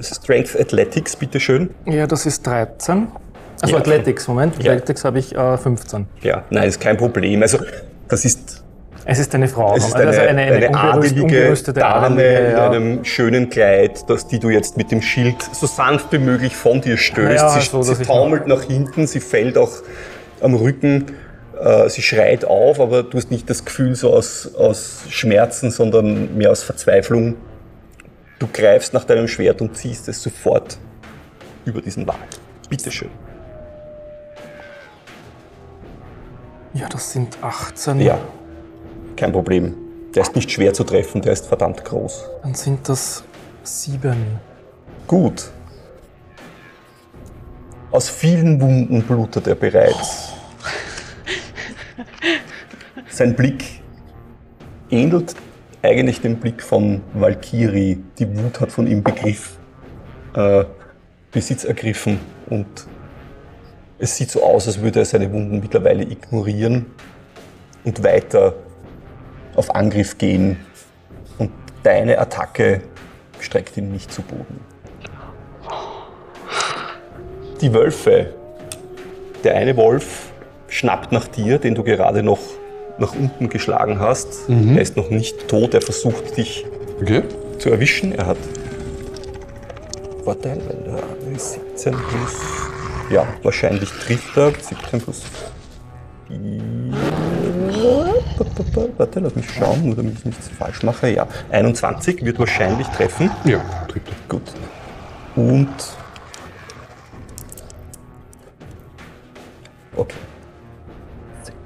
Strength Athletics, bitteschön. Ja, das ist 13. Also Ja. Athletics, Moment. Ja. Athletics habe ich äh, 15. Ja, nein, ist kein Problem. Also, das ist, Es ist eine Frau. es ist also eine, eine, eine, eine adelige ungerüstete Dame in ja. einem schönen Kleid, das die du jetzt mit dem Schild so sanft wie möglich von dir stößt. Sie so, sie taumelt nach hinten, sie fällt auch am Rücken, äh, sie schreit auf, aber du hast nicht das Gefühl so aus, aus Schmerzen, sondern mehr aus Verzweiflung. Du greifst nach deinem Schwert und ziehst es sofort über diesen Wald. Bitteschön. Ja, das sind 18. Ja, kein Problem. Der ist nicht schwer zu treffen, der ist verdammt groß. Dann sind das sieben. Gut. Aus vielen Wunden blutet er bereits. Sein Blick ähnelt eigentlich dem Blick von Valkyrie. Die Wut hat von ihm Begriff, äh, Besitz ergriffen und es sieht so aus, als würde er seine Wunden mittlerweile ignorieren und weiter auf Angriff gehen. Und deine Attacke streckt ihn nicht zu Boden. Die Wölfe. Der eine Wolf schnappt nach dir, den du gerade noch nach unten geschlagen hast. Er ist noch nicht tot, er versucht dich Okay. zu erwischen. Er hat Vorteil, weil er eine 17 plus. Ja, wahrscheinlich trifft er. 17 plus. Warte, lass mich schauen, nur damit ich nichts falsch mache. Ja, 21 wird wahrscheinlich treffen. Ja, trifft er. Gut. Und. Okay.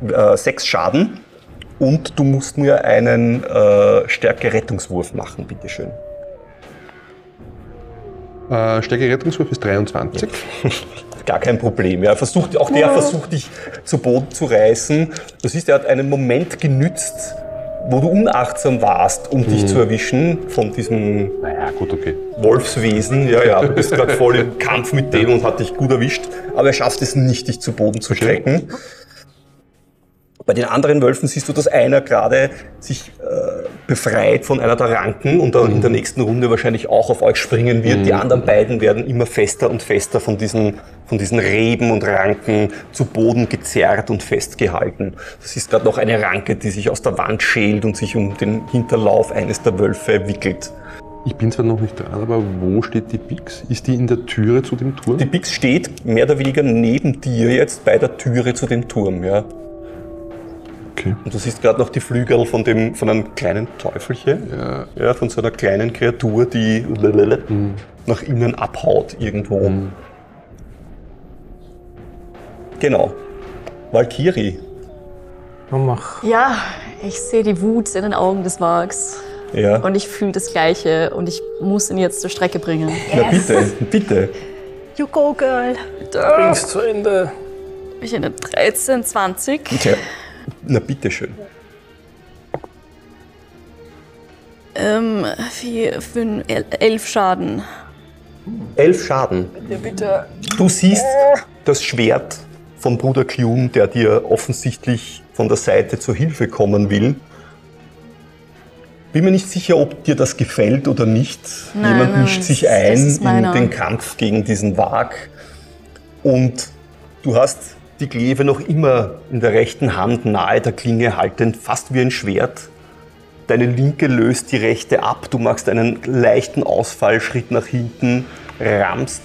Äh, sechs Schaden. Und du musst mir einen äh, Stärke-Rettungswurf machen, bitteschön. Äh, Stärke Rettungswurf ist 23. Gar kein Problem. Ja. Er Versucht, auch der versucht dich zu Boden zu reißen. Du siehst, er hat einen Moment genützt, wo du unachtsam warst, um dich zu erwischen von diesem Naja, gut, okay. Wolfswesen. Ja, ja, du bist gerade voll im Kampf mit dem und hat dich gut erwischt. Aber er schafft es nicht, dich zu Boden zu strecken. Bei den anderen Wölfen siehst du, dass einer gerade sich äh, befreit von einer der Ranken und dann in der nächsten Runde wahrscheinlich auch auf euch springen wird. Die anderen beiden werden immer fester und fester von diesen, von diesen Reben und Ranken zu Boden gezerrt und festgehalten. Das ist gerade noch eine Ranke, die sich aus der Wand schält und sich um den Hinterlauf eines der Wölfe wickelt. Ich bin zwar noch nicht dran, aber wo steht die Pix? Ist die in der Türe zu dem Turm? Die Bix steht mehr oder weniger neben dir jetzt bei der Türe zu dem Turm, ja. Okay. Und du siehst gerade noch die Flügel von dem, von einem kleinen Teufelchen. Ja. Ja, von so einer kleinen Kreatur, die nach innen abhaut irgendwo. Genau. Valkyrie. Ja, mach. Ja, ich sehe die Wut in den Augen des Wags. Ja. Und ich fühle das Gleiche und ich muss ihn jetzt zur Strecke bringen. Na bitte, bitte. You go, girl. Bring's zu Ende. Ich eine 13, 20. Tja. Na bitteschön. Ähm, vier, fünf, el- elf Schaden. Elf Schaden. Du siehst das Schwert von Bruder Klum, der dir offensichtlich von der Seite zur Hilfe kommen will. Bin mir nicht sicher, ob dir das gefällt oder nicht. Nein, Jemand mischt sich ein in den Kampf gegen diesen Wag. Und du hast die Kleve noch immer in der rechten Hand nahe der Klinge haltend, fast wie ein Schwert. Deine linke löst die rechte ab. Du machst einen leichten Ausfallschritt nach hinten, rammst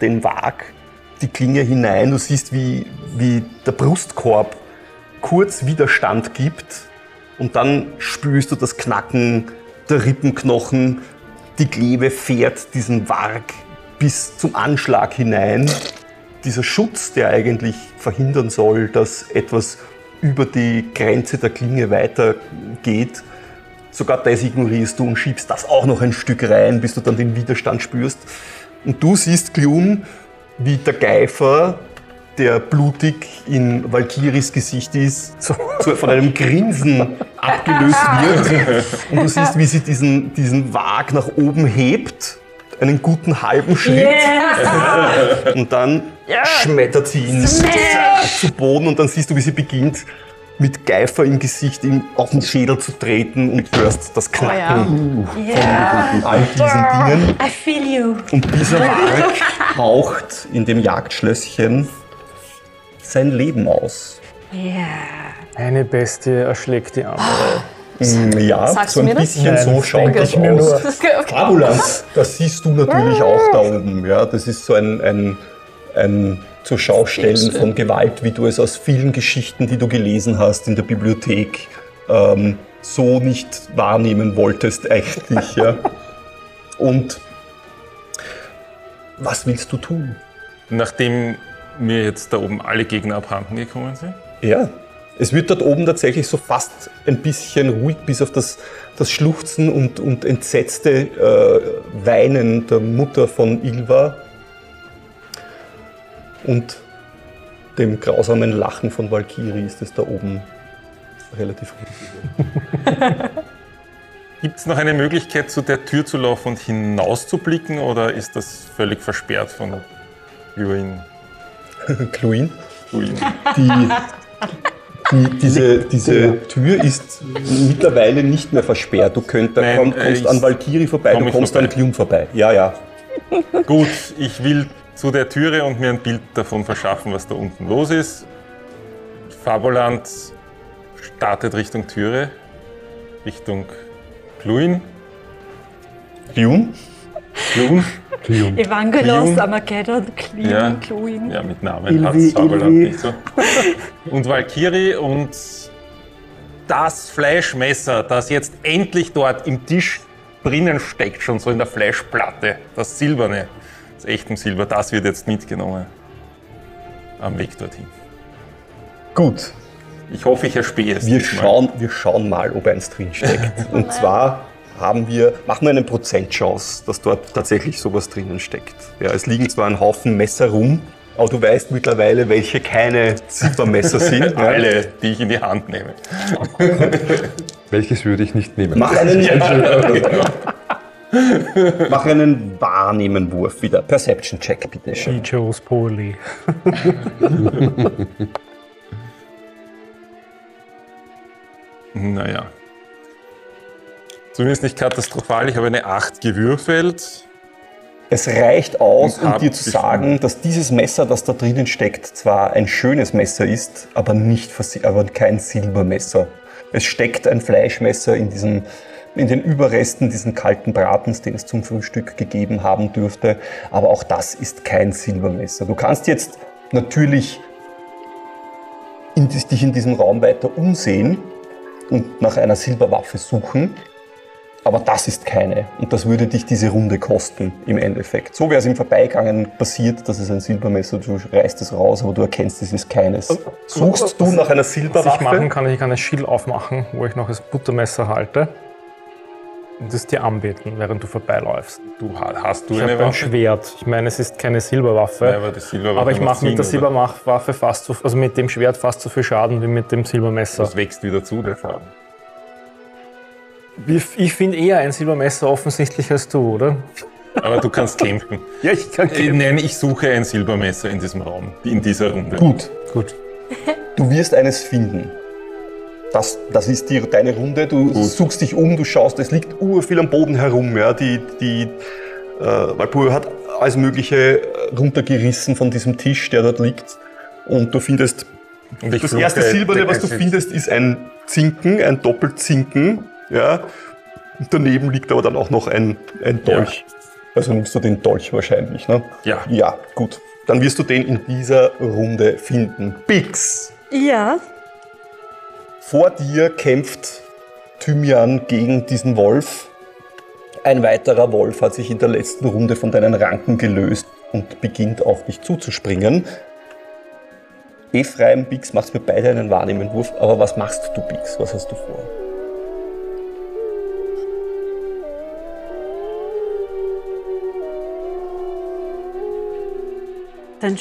den Wag die Klinge hinein. Du siehst, wie, wie der Brustkorb kurz Widerstand gibt. Und dann spürst du das Knacken der Rippenknochen. Die Klebe fährt diesen Warg bis zum Anschlag hinein. Dieser Schutz, der eigentlich verhindern soll, dass etwas über die Grenze der Klinge weitergeht, sogar das ignorierst du und schiebst das auch noch ein Stück rein, bis du dann den Widerstand spürst. Und du siehst, Glun, wie der Geifer, der blutig in Valkyries Gesicht ist, so, von einem Grinsen abgelöst wird. Und du siehst, wie sie diesen, diesen Wag nach oben hebt, einen guten halben Schritt. Und dann schmettert sie ihn zu Boden und dann siehst du, wie sie beginnt, mit Geifer im Gesicht ihm auf den Schädel zu treten und hörst das Knacken von all diesen Dingen. I feel you. Und dieser Wag haucht in dem Jagdschlösschen sein Leben aus. Eine Bestie erschlägt die andere. Mm, Ja, Sagst so ein das? bisschen Nein, so das schaut das ich mir aus. nur. Okay. Fabulas, das siehst du natürlich auch da oben. Ja, das ist so ein, ein, ein zur Schaustellen von Gewalt, wie du es aus vielen Geschichten, die du gelesen hast in der Bibliothek, ähm, so nicht wahrnehmen wolltest eigentlich. Ja. Und was willst du tun? Nachdem mir jetzt da oben alle Gegner abhanden gekommen sind. Ja, es wird dort oben tatsächlich so fast ein bisschen ruhig, bis auf das, das Schluchzen und, und entsetzte äh, Weinen der Mutter von Ilva und dem grausamen Lachen von Valkyrie ist es da oben relativ ruhig. Gibt es noch eine Möglichkeit, zu der Tür zu laufen und hinauszublicken oder ist das völlig versperrt von Gluin? Cluin, Gluin? die, die, diese, diese Tür ist mittlerweile nicht mehr versperrt. Du könnt, da Nein, komm, äh, kommst an Valkyrie vorbei, du kommst vorbei. an Clun vorbei. Ja, ja. Gut, ich will zu der Türe und mir ein Bild davon verschaffen, was da unten los ist. Fabuland startet Richtung Türe, Richtung Gluin. Clun? Glun? Evangelos, Clean. Armageddon, Clean, Ja. Cluin. Ja, mit Namen hat es Fabuland nicht so. Und Valkyrie und das Fleischmesser, das jetzt endlich dort im Tisch drinnen steckt, schon so in der Fleischplatte, das silberne, das echten Silber, das wird jetzt mitgenommen am Weg dorthin. Gut, Ich hoffe, ich erspähe es. Wir schauen, wir schauen mal, ob eins drin steckt. Und zwar haben wir, machen wir eine Prozentchance, dass dort tatsächlich sowas drinnen steckt. Ja, es liegen zwar ein Haufen Messer rum, aber du weißt mittlerweile, welche keine Ziffermesser sind. ja. Alle, die ich in die Hand nehme. Welches würde ich nicht nehmen? Mach einen, mach einen Wahrnehmenwurf wieder. Perception-Check, bitte schön. He chose poorly. Naja. Zumindest nicht katastrophal. Ich habe eine 8 gewürfelt. Es reicht aus, um dir zu gefunden. sagen, dass dieses Messer, das da drinnen steckt, zwar ein schönes Messer ist, aber, nicht, aber kein Silbermesser. Es steckt ein Fleischmesser in, diesem, in den Überresten diesen kalten Bratens, den es zum Frühstück gegeben haben dürfte. Aber auch das ist kein Silbermesser. Du kannst jetzt natürlich in, dich in diesem Raum weiter umsehen und nach einer Silberwaffe suchen. Aber das ist keine. Und das würde dich diese Runde kosten im Endeffekt. So wäre es im Vorbeigangen passiert, dass es ein Silbermesser, du reißt es raus, aber du erkennst, es ist keines. Suchst du nach einer Was ich machen Silberwaffe? kann, ich kann ein Schild aufmachen, wo ich noch das Buttermesser halte. Und das dir anbeten, während du vorbeiläufst. Du, ha- hast du Ich eine habe ein Waffe? Schwert. Ich meine, es ist keine Silberwaffe. Ja, aber die Silberwaffe aber ich mache mit der? Silberwaffe fast so, also mit dem Schwert fast so viel Schaden wie mit dem Silbermesser. Das wächst wieder zu, der Schaden. Ich, finde eher ein Silbermesser offensichtlich als du, oder? Aber du kannst kämpfen. Ja, ich kann Äh, Nein, ich suche ein Silbermesser in diesem Raum, in dieser Runde. Gut, Gut. du wirst eines finden. Das, das ist die, deine Runde. Du suchst dich um, du schaust, es liegt urviel am Boden herum. Ja. Die, die äh, Walpurga hat alles Mögliche äh, runtergerissen von diesem Tisch, der dort liegt. Und du findest, Und das erste Silberne, was du findest, ist ein Zinken, ein Doppelzinken. Ja. Und daneben liegt aber dann auch noch ein, ein Dolch. Also nimmst du den Dolch wahrscheinlich, ne? Ja. Ja, gut. Dann wirst du den in dieser Runde finden. Bix! Ja, Vor dir kämpft Thymian gegen diesen Wolf. Ein weiterer Wolf hat sich in der letzten Runde von deinen Ranken gelöst und beginnt auf dich zuzuspringen. Ephraim, Bix, machst mir beide einen Wahrnehmenwurf. Aber was machst du, Bix? Was hast du vor? dann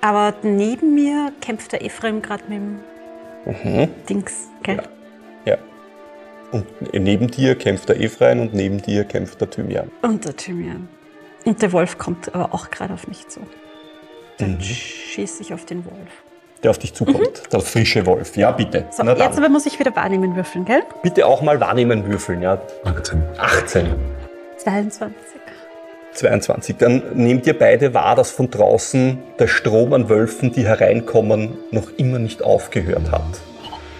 Aber neben mir kämpft der Ephraim gerade mit dem Dings, gell? Ja. Und neben dir kämpft der Ephraim und neben dir kämpft der Thymian. Und der Thymian. Und der Wolf kommt aber auch gerade auf mich zu. Dann schieße ich auf den Wolf. Der auf dich zukommt. Der frische Wolf. Ja, bitte. So, jetzt aber muss ich wieder wahrnehmen würfeln, gell? Bitte auch mal wahrnehmen würfeln, ja. 18. 18. 22. 22. Dann nehmt ihr beide wahr, dass von draußen der Strom an Wölfen, die hereinkommen, noch immer nicht aufgehört hat.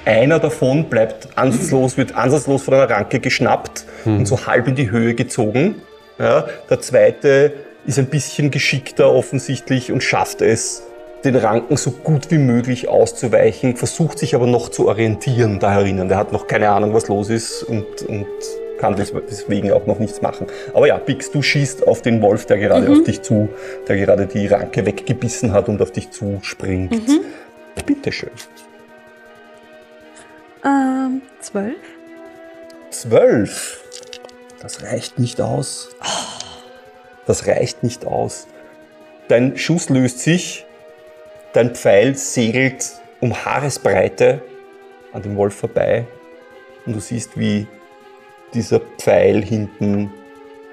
Einer davon bleibt ansatzlos, wird ansatzlos von einer Ranke geschnappt und so halb in die Höhe gezogen. Ja, der zweite ist ein bisschen geschickter offensichtlich und schafft es, den Ranken so gut wie möglich auszuweichen, versucht sich aber noch zu orientieren da herinnen. Der hat noch keine Ahnung, was los ist und, und kann des- deswegen auch noch nichts machen. Aber ja, Bix, du schießt auf den Wolf, der gerade auf dich zu, der gerade die Ranke weggebissen hat und auf dich zuspringt. Bitteschön. Ähm, 12. Zwölf. Das reicht nicht aus. Das reicht nicht aus. Dein Schuss löst sich, dein Pfeil segelt um Haaresbreite an dem Wolf vorbei und du siehst, wie dieser Pfeil hinten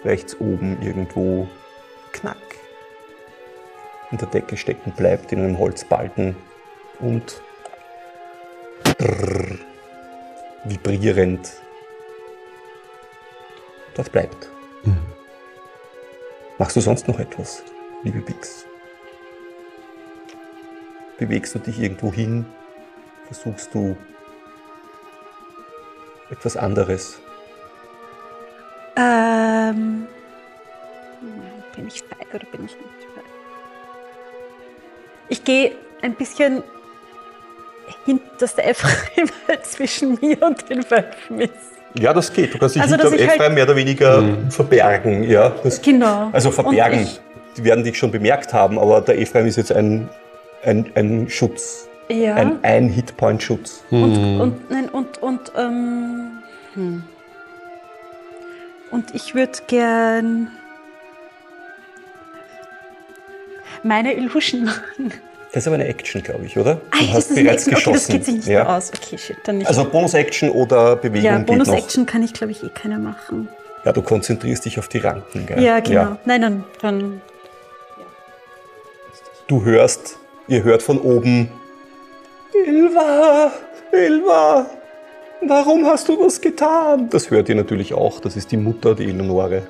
rechts oben irgendwo knack in der Decke stecken bleibt, in einem Holzbalken und drrr, vibrierend dort bleibt. Machst du sonst noch etwas, liebe Bix? Bewegst du dich irgendwo hin? Versuchst du etwas anderes? Ähm, bin ich feig oder bin ich nicht feig? Ich gehe ein bisschen hin, dass der Ephraim halt zwischen mir und den Wölfen ist. Ja, das geht. Du kannst dich Also, hinter ich Ephraim halt- mehr oder weniger verbergen. Ja, das, Genau. Also verbergen. Die werden dich schon bemerkt haben, aber der Ephraim ist jetzt ein, ein, ein Schutz. Ja. Ein Ein-Hitpoint-Schutz. Und, und, nein, und, und, ähm, hm. Und ich würde gern meine Illusion machen. Das ist aber eine Action, glaube ich, oder? Du das hast bereits Action. Okay, das geschossen. geht sich nicht ja. mehr aus. Okay, shit, dann nicht. Also Bonus-Action oder Bewegung ja. Bonus-Action kann ich, glaube ich, eh keine machen. Ja, du konzentrierst dich auf die Ranken. Gell? Ja, genau. Nein, dann, dann Du hörst, ihr hört von oben, Ilva, Ilva, warum hast du das getan? Das hört ihr natürlich auch. Das ist die Mutter, die Eleonore,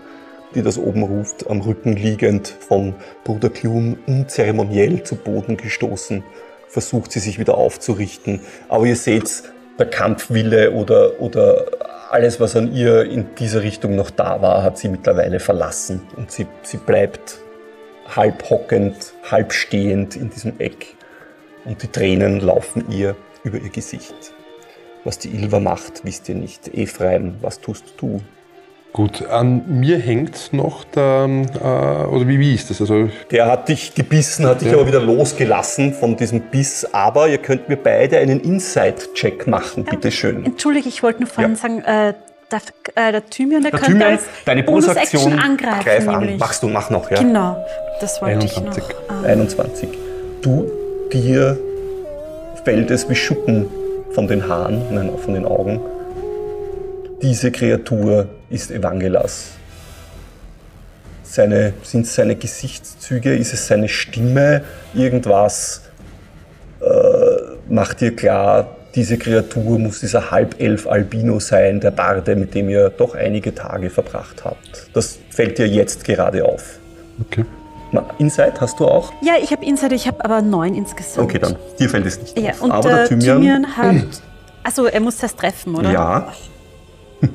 die das oben ruft, am Rücken liegend, von Bruder Klum unzeremoniell zu Boden gestoßen. Versucht sie sich wieder aufzurichten. Aber ihr seht, der Kampfwille oder, oder alles, was an ihr in dieser Richtung noch da war, hat sie mittlerweile verlassen. Und sie, sie bleibt halb hockend, halb stehend in diesem Eck. Und die Tränen laufen ihr über ihr Gesicht. Was die Ilva macht, wisst ihr nicht. Ephraim, was tust du? Gut, an mir hängt noch der, äh, oder wie, wie ist das? Also, Der hat dich gebissen, hat dich aber wieder losgelassen von diesem Biss. Aber ihr könnt mir beide einen Inside-Check machen, bitteschön. Entschuldige, ich wollte nur vorhin Ja. sagen, äh, der, äh, der Thymian, der, Der könnte Thymian, als deine Bonus-Aktion, angreifen. greif an. Machst du, mach noch, ja. Genau, das wollte 21. ich noch. Ähm, 21. Du, dir fällt es wie Schuppen von den Haaren, nein, von den Augen. Diese Kreatur ist Evangelas. Seine, sind es seine Gesichtszüge? Ist es seine Stimme? Irgendwas äh, macht dir klar, diese Kreatur muss dieser Halbelf-Albino sein, der Barde, mit dem ihr doch einige Tage verbracht habt. Das fällt dir jetzt gerade auf. Okay. Na, Insight hast du auch? Ja, ich habe Insight, ich habe aber neun insgesamt. Okay, dann. Dir fällt es nicht Ja, auf. und Aber der der Thymian, Thymian hat. Also, er muss das treffen, oder? ja,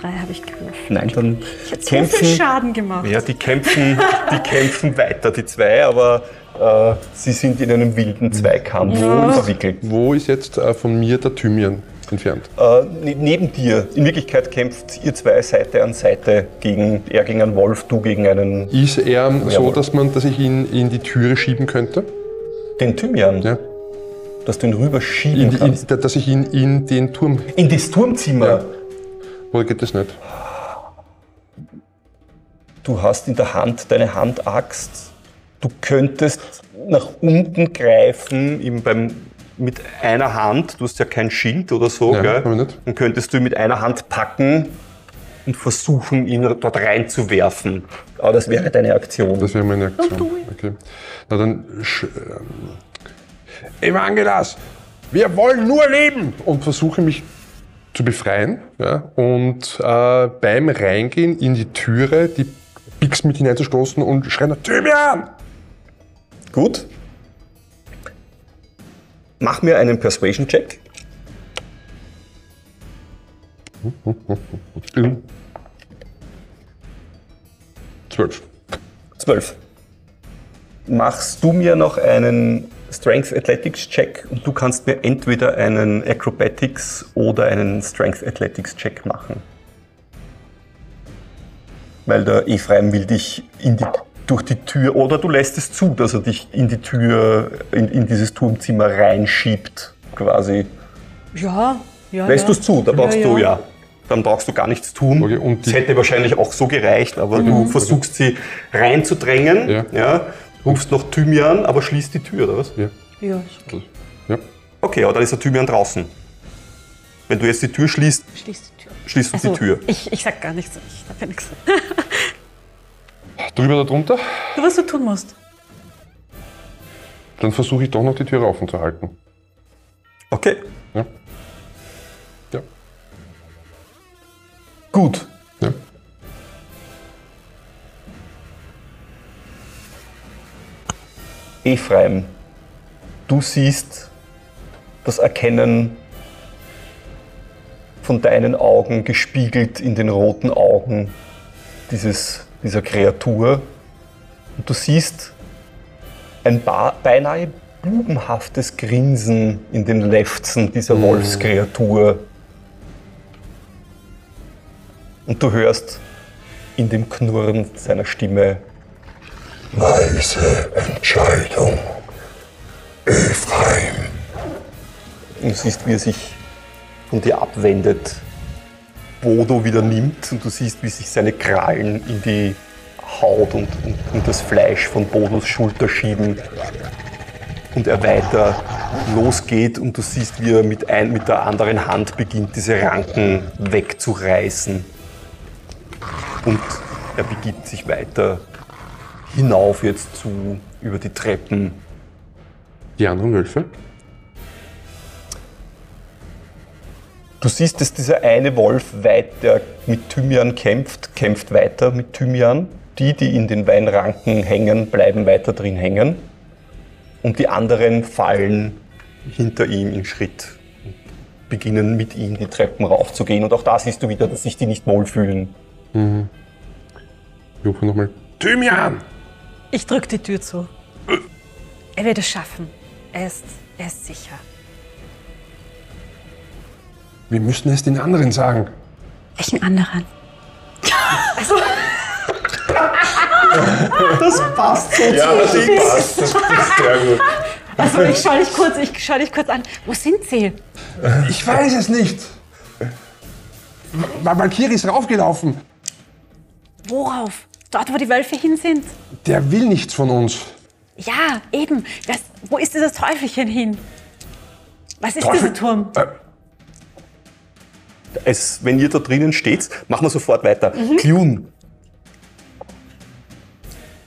Drei habe ich gewürfelt. nein, dann Ich hätte so viel kämpfen. Schaden gemacht. Ja, die kämpfen, die kämpfen weiter, die zwei, aber äh, sie sind in einem wilden Zweikampf verwickelt. Wo ist jetzt äh, von mir der Thymian entfernt? Äh, ne, neben dir, in Wirklichkeit kämpft ihr zwei Seite an Seite gegen, er gegen einen Wolf, du gegen einen, Ist er so, Jawohl. dass, man, dass ich ihn in die Türe schieben könnte? den Thymian, Ja. dass du ihn rüberschieben In, die- kannst. in, dass ich ihn in den Turm. In das Turmzimmer. Ja. Oder geht das nicht? Du hast in der Hand deine Handaxt. Du könntest nach unten greifen, ihm beim, mit einer Hand. Du hast ja kein Schild oder so, Ja, gell? Dann könntest du ihn mit einer Hand packen und versuchen, ihn dort reinzuwerfen. Aber das wäre deine Aktion. Das wäre meine Aktion. Okay. Na dann. ähm, Evangelas, wir wollen nur leben! Und versuche mich zu befreien. Ja, und äh, beim Reingehen in die Türe die Pix mit hineinzustoßen und schreien: Thymian! Gut. Mach mir einen Persuasion-Check. Zwölf. 12. Machst du mir noch einen Strength Athletics Check und du kannst mir entweder einen Acrobatics oder einen Strength Athletics Check machen. Weil der Ephraim will dich in die, durch die Tür oder du lässt es zu, dass er dich in die Tür, in, in dieses Turmzimmer reinschiebt, quasi. Ja, ja. Lässt ja. du es zu, da brauchst Ja, du ja. ja. Dann brauchst du gar nichts tun. Okay, und Es hätte wahrscheinlich auch so gereicht, aber du versuchst sie reinzudrängen, Ja. ja. rufst noch Thymian, aber schließt die Tür, oder was? Ja. Ja, ja. Okay, aber dann ist der Thymian draußen. Wenn du jetzt die Tür schließt, schließ die Tür. schließt du Also, die Tür. Ich, ich sag gar nichts. Ich darf ja nichts. Drüber oder drunter? Du, was du tun musst. Dann versuche ich doch noch die Tür offen zu halten. Okay, Ja. Ja. gut. ja. Ephraim, du siehst das Erkennen von deinen Augen gespiegelt in den roten Augen dieses, dieser Kreatur. Und du siehst ein beinahe bubenhaftes Grinsen in den Lefzen dieser Wolfskreatur. Und du hörst in dem Knurren seiner Stimme Weise Entscheidung. Ephraim. Und du siehst, wie er sich von dir abwendet, Bodo wieder nimmt und du siehst, wie sich seine Krallen in die Haut und, und, und das Fleisch von Bodos Schulter schieben und er weiter losgeht und du siehst, wie er mit, ein, mit der anderen Hand beginnt, diese Ranken wegzureißen. Und er begibt sich weiter hinauf jetzt zu, über die Treppen Die anderen Wölfe? Du siehst, dass dieser eine Wolf, weit, der mit Thymian kämpft, kämpft weiter mit Thymian. Die, die in den Weinranken hängen, bleiben weiter drin hängen. Und die anderen fallen hinter ihm in Schritt und beginnen mit ihm die Treppen raufzugehen. Und auch da siehst du wieder, dass sich die nicht wohlfühlen. Ich rufe nochmal. Thymian! Ich drück die Tür zu. Er wird es schaffen. Er ist, er ist sicher. Wir müssen es den anderen sagen. Welchen anderen? Das passt so ja, das passt. Das ist sehr gut. Also ich schau dich kurz, ich schau dich kurz an. Wo sind sie? Ich weiß es nicht. Weil Valkyrie ist raufgelaufen. Worauf? Dort, wo die Wölfe hin sind? Der will nichts von uns. Ja, eben. Das, wo ist dieses Teufelchen hin? Was ist Teufel- dieser Turm? Äh, Es, wenn ihr da drinnen steht, machen wir sofort weiter. Mhm. Clun.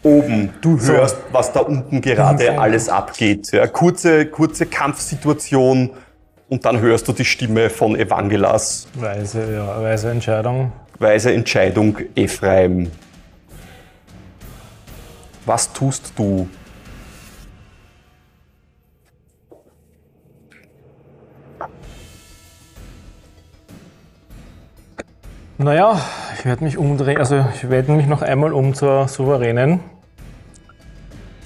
Oben, du hörst, was da unten gerade Okay. alles abgeht. Ja, kurze, kurze Kampfsituation und dann hörst du die Stimme von Evangelas. Weise, ja, weise Entscheidung. Weise Entscheidung, Ephraim. Was tust du? Naja, ich werde mich umdrehen, also ich werde mich noch einmal um zur Souveränen.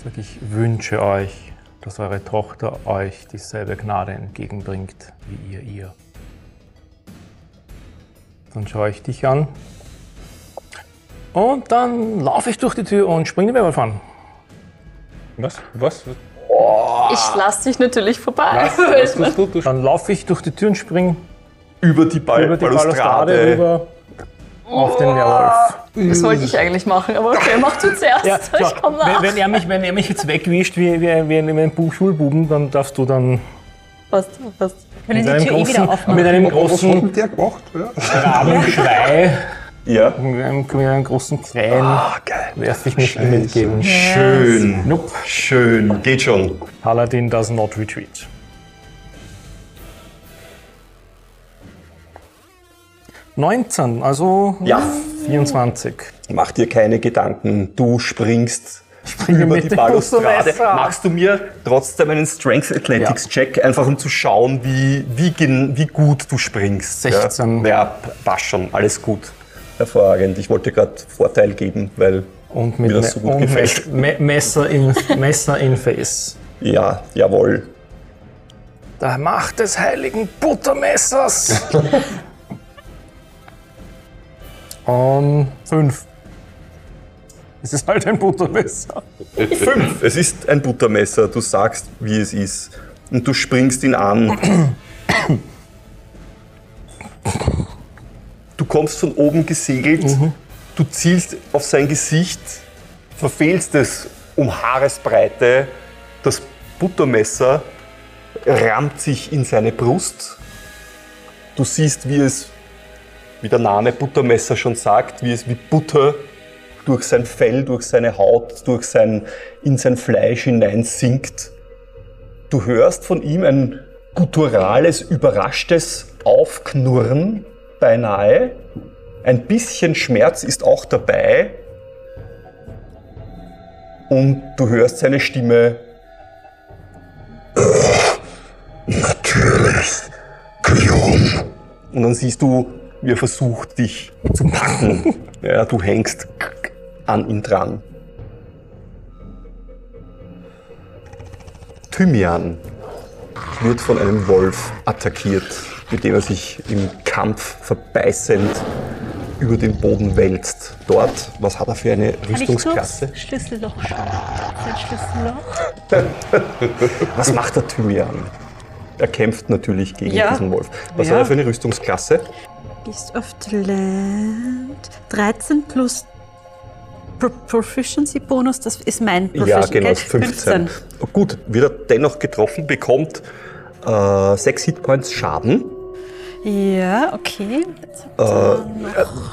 Sag ich wünsche euch, dass eure Tochter euch dieselbe Gnade entgegenbringt wie ihr ihr. Dann schaue ich dich an. Und dann laufe ich durch die Tür und springe den Werwolf an. Was? Was? Ich lasse dich natürlich vorbei. Was tust du? du Dann laufe ich durch die Tür und springe Über die, Ball über die Balustrade Balustrade. rüber auf den Werwolf. Das wollte ich eigentlich machen, aber okay, mach du zuerst. Ja, ich so, komm nach. wenn, wenn, er mich, wenn er mich jetzt wegwischt wie, wie, wie ein, wie ein Bu- Schulbuben, dann darfst du dann Passt, passt. Können mit die einem Tür eh wieder großen, aufmachen? mit einem Was großen denn der gemacht? Ja. Rabenschrei, Ja. mit einem, mit einem großen Krähen Ah, geil. werfe ich mich ihm entgegen. Schön. Nope. Schön. Geht schon. Paladin does not retreat. Neunzehn, also Ja. 24. Mach dir keine Gedanken. Du springst Springe über mit die Balustrade. Machst du mir trotzdem einen Strength Athletics Check, einfach um zu schauen, wie, wie, wie gut du springst. 16. Ja, ja passt schon. Alles gut. Hervorragend. Ich wollte gerade Vorteil geben, weil Und mit mir das so gut gefällt. Me Messer, in, Messer in Face. Ja, jawohl. Der Macht des heiligen Buttermessers. um, fünf. Es ist halt ein Buttermesser. Fünf. Es ist ein Buttermesser. Du sagst, wie es ist. Und du springst ihn an. Du kommst von oben gesegelt. Du zielst auf sein Gesicht, verfehlst es um Haaresbreite. Das Buttermesser rammt sich in seine Brust. Du siehst, wie es, wie der Name Buttermesser schon sagt, wie es wie Butter durch sein Fell, durch seine Haut, durch sein, in sein Fleisch hinein sinkt. Du hörst von ihm ein gutturales, überraschtes Aufknurren beinahe. Ein bisschen Schmerz ist auch dabei. Und du hörst seine Stimme. Natürlich. Cleon. Und dann siehst du, wie er versucht, dich zu packen. Ja, du hängst an ihn dran. Thymian wird von einem Wolf attackiert, mit dem er sich im Kampf verbeißend über den Boden wälzt. Dort, was hat er für eine Kann ich Rüstungsklasse? Schlüsselloch? Sein Schlüsselloch? Was macht der Thymian? Er kämpft natürlich gegen Ja. diesen Wolf. Was Ja. hat er für eine Rüstungsklasse? Of the Land. 13 plus Pro Proficiency Bonus, das ist mein Proficiency. Ja, genau, gell? 15. Gut, wird er dennoch getroffen, bekommt äh, 6 Hitpoints Schaden. Ja, okay. Äh, äh,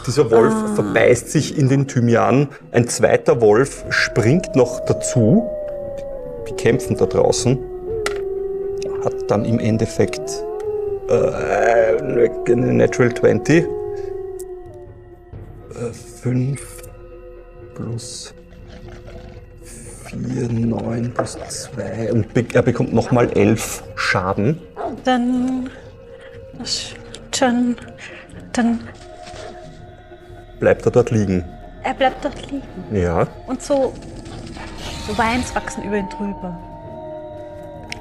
dieser Wolf verbeißt sich in den Thymian. Ein zweiter Wolf springt noch dazu. Die kämpfen da draußen. Hat dann im Endeffekt äh, Natural 20. 5 plus 4, 9 plus 2. Und er bekommt nochmal 11 Schaden. Dann. Dann. Dann. Bleibt er dort liegen. Er bleibt dort liegen. Ja, Und so. So Weins wachsen über ihn drüber.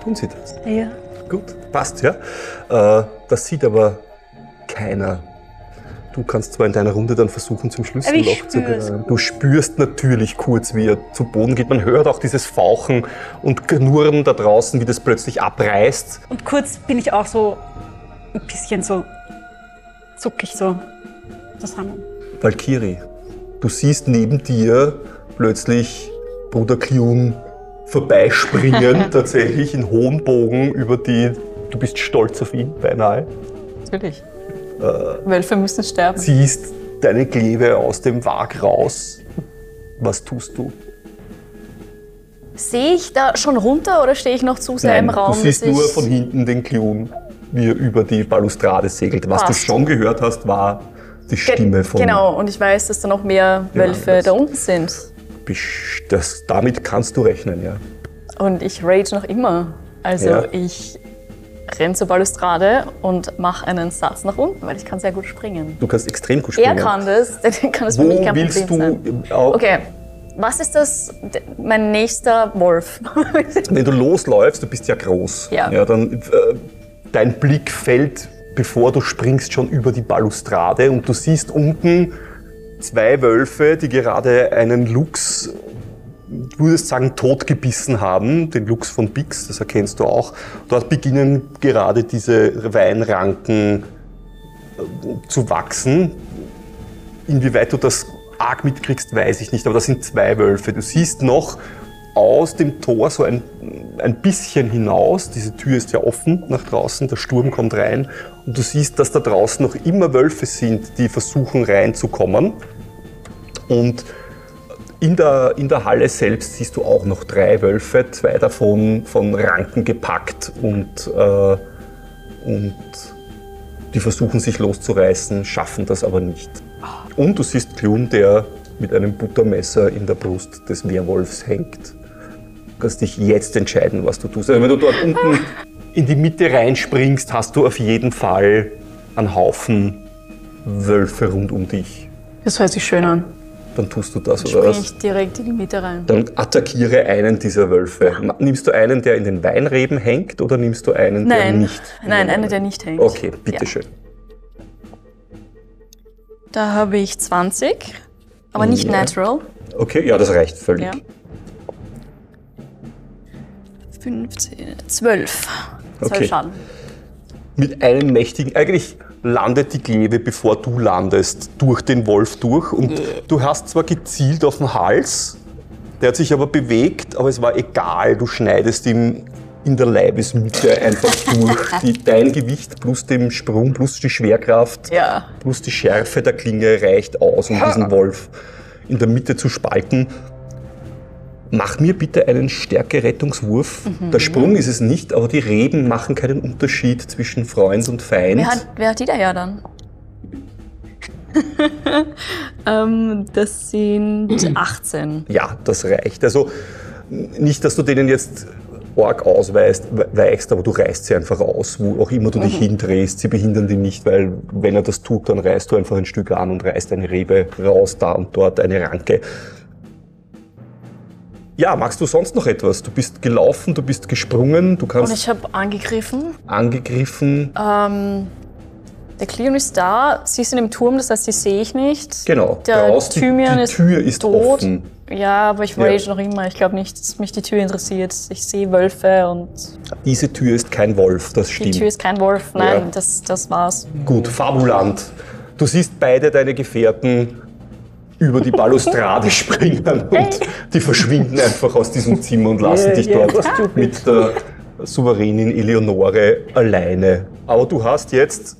tun sie das. Ja. Gut, passt, ja. Äh, das sieht aber keiner. Du kannst zwar in deiner Runde dann versuchen, zum Aber ich Schlüsselloch zu spür's. gelangen. Du spürst natürlich kurz, wie er zu Boden geht. Man hört auch dieses Fauchen und Knurren da draußen, wie das plötzlich abreißt. Und kurz bin ich auch so ein bisschen so zuckig so zusammen. Valkyrie, du siehst neben dir plötzlich Bruder Kliun vorbeispringen, tatsächlich in hohen Bogen über die. Du bist stolz auf ihn, beinahe. Natürlich. Wölfe müssen sterben. ziehst deine Klebe aus dem Wag raus. Was tust du? Sehe ich da schon runter oder stehe ich noch zu sehr im Raum? du siehst nur ich- von hinten den Klon, wie er über die Balustrade segelt. Was Passt. du schon gehört hast, war die Stimme von Genau, und ich weiß, dass da noch mehr Wölfe das- da unten sind. Das, damit kannst du rechnen, ja. Und ich rage noch immer. Also Ja. ich renn zur Balustrade und mache einen Satz nach unten, weil ich kann sehr gut springen. Du kannst extrem gut Er springen. kann das, dann kann das für Wo mich kein willst Problem du... sein. Okay, was ist das, mein nächster Wolf? Wenn du losläufst, du bist ja groß. Ja. ja dann, äh, dein Blick fällt, bevor du springst, schon über die Balustrade und du siehst unten zwei Wölfe, die gerade einen Luchs, du würdest sagen, totgebissen haben. Den Luchs von Bix, das erkennst du auch. Dort beginnen gerade diese Weinranken äh, zu wachsen. Inwieweit du das arg mitkriegst, weiß ich nicht, aber das sind zwei Wölfe. Du siehst noch aus dem Tor so ein, ein bisschen hinaus. Diese Tür ist ja offen nach draußen, der Sturm kommt rein und du siehst, dass da draußen noch immer Wölfe sind, die versuchen reinzukommen. Und in der, in der Halle selbst siehst du auch noch drei Wölfe, zwei davon von Ranken gepackt und, äh, und die versuchen sich loszureißen, schaffen das aber nicht. Und du siehst Klun, der mit einem Buttermesser in der Brust des Werwolfs hängt. Du kannst dich jetzt entscheiden, was du tust. Also wenn du dort unten in die Mitte reinspringst, hast du auf jeden Fall einen Haufen Wölfe rund um dich. Das hört sich schön an. Dann tust du das, oder Spring was? ich direkt in die Mitte rein. Dann attackiere einen dieser Wölfe. Nimmst du einen, der in den Weinreben hängt, oder nimmst du einen, der Nein, nicht? nein, einer, der nicht hängt. Okay, bitteschön. Da habe ich 20, aber nicht Ja. natural. Okay, ja, das reicht völlig. Ja. 15, 12. 12 Okay. Schaden. mit einem mächtigen, eigentlich landet die Klebe, bevor du landest, durch den Wolf durch. Und du hast zwar gezielt auf den Hals, der hat sich aber bewegt, aber es war egal, du schneidest ihm in der Leibesmitte einfach durch. Die, dein Gewicht plus dem Sprung, plus die Schwerkraft, Ja. plus die Schärfe der Klinge reicht aus, um diesen Wolf in der Mitte zu spalten. Mach mir bitte einen Stärke-Rettungswurf. Mhm. Der Sprung ist es nicht, aber die Reben machen keinen Unterschied zwischen Freund und Feind. Wer hat, wer hat die da ja dann? ähm, das sind 18. Ja, das reicht. Also nicht, dass du denen jetzt arg ausweist, we- weichst, aber du reißt sie einfach aus, wo auch immer du dich hindrehst. Sie behindern dich nicht, weil wenn er das tut, dann reißt du einfach ein Stück an und reißt eine Rebe raus, da und dort eine Ranke. Ja, magst du sonst noch etwas? Du bist gelaufen, du bist gesprungen, du Und kannst ich habe angegriffen. angegriffen. Ähm, der Cleon ist da, sie ist in dem Turm, das heißt, sie sehe ich nicht. Genau, Der raus, die, Thymian die ist Tür ist tot. offen. Ja, aber ich Ja. rage noch immer. Ich glaube nicht, dass mich die Tür interessiert. Ich sehe Wölfe und Diese Tür ist kein Wolf, das die stimmt. Tür ist kein Wolf. Nein, Ja. das, das war's. Gut, Fabuland. Du siehst beide deine Gefährten über die Balustrade springen und die verschwinden einfach aus diesem Zimmer und lassen Yeah, dich yeah, dort mit der souveränen Eleonore alleine. Aber du hast jetzt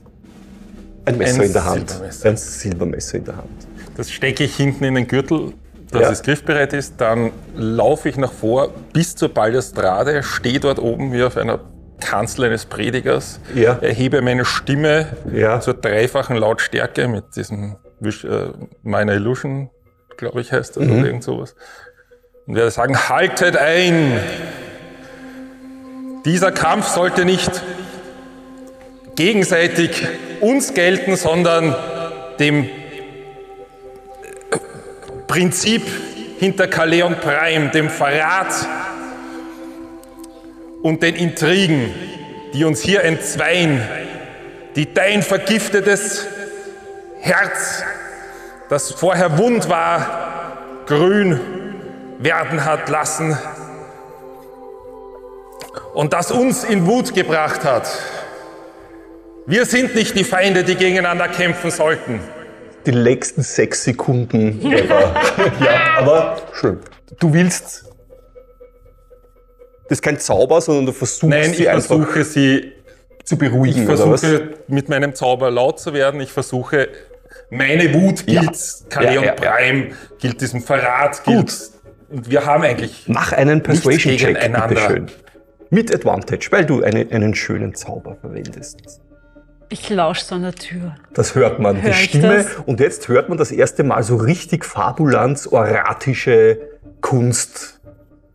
ein Messer Ein in der Hand. Silbermesser. Ein Silbermesser in der Hand. Das stecke ich hinten in den Gürtel, dass Ja. es griffbereit ist. Dann laufe ich nach vor bis zur Balustrade, stehe dort oben wie auf einer Kanzel eines Predigers, Ja. erhebe meine Stimme Ja. zur dreifachen Lautstärke mit diesem Wish- äh, Minor Illusion, glaube ich, heißt das, Mhm. oder irgend sowas. Und werde sagen, haltet ein! Dieser Kampf sollte nicht gegenseitig uns gelten, sondern dem Prinzip hinter Kaleon Prime, dem Verrat und den Intrigen, die uns hier entzweien, die dein vergiftetes Herz, das vorher wund war, grün werden hat lassen und das uns in Wut gebracht hat. Wir sind nicht die Feinde, die gegeneinander kämpfen sollten. Die letzten sechs Sekunden ever. ja, aber schön. Du willst. Das ist kein Zauber, sondern du versuchst Nein, sie ich einfach versuche sie, zu ich beruhigen, oder was? versuche mit meinem Zauber laut zu werden. Ich versuche, meine Wut Ja. gilt Kaleon Ja, ja, ja. Prime, gilt diesem Verrat, gilt Gut. Und wir haben eigentlich Mach einen Persuasion-Check, bitteschön. Mit Advantage, weil du eine, einen schönen Zauber verwendest. Ich lausche so an der Tür. Das hört man, Hör die Stimme. das? Und jetzt hört man das erste Mal so richtig Fabulans, oratische Kunst.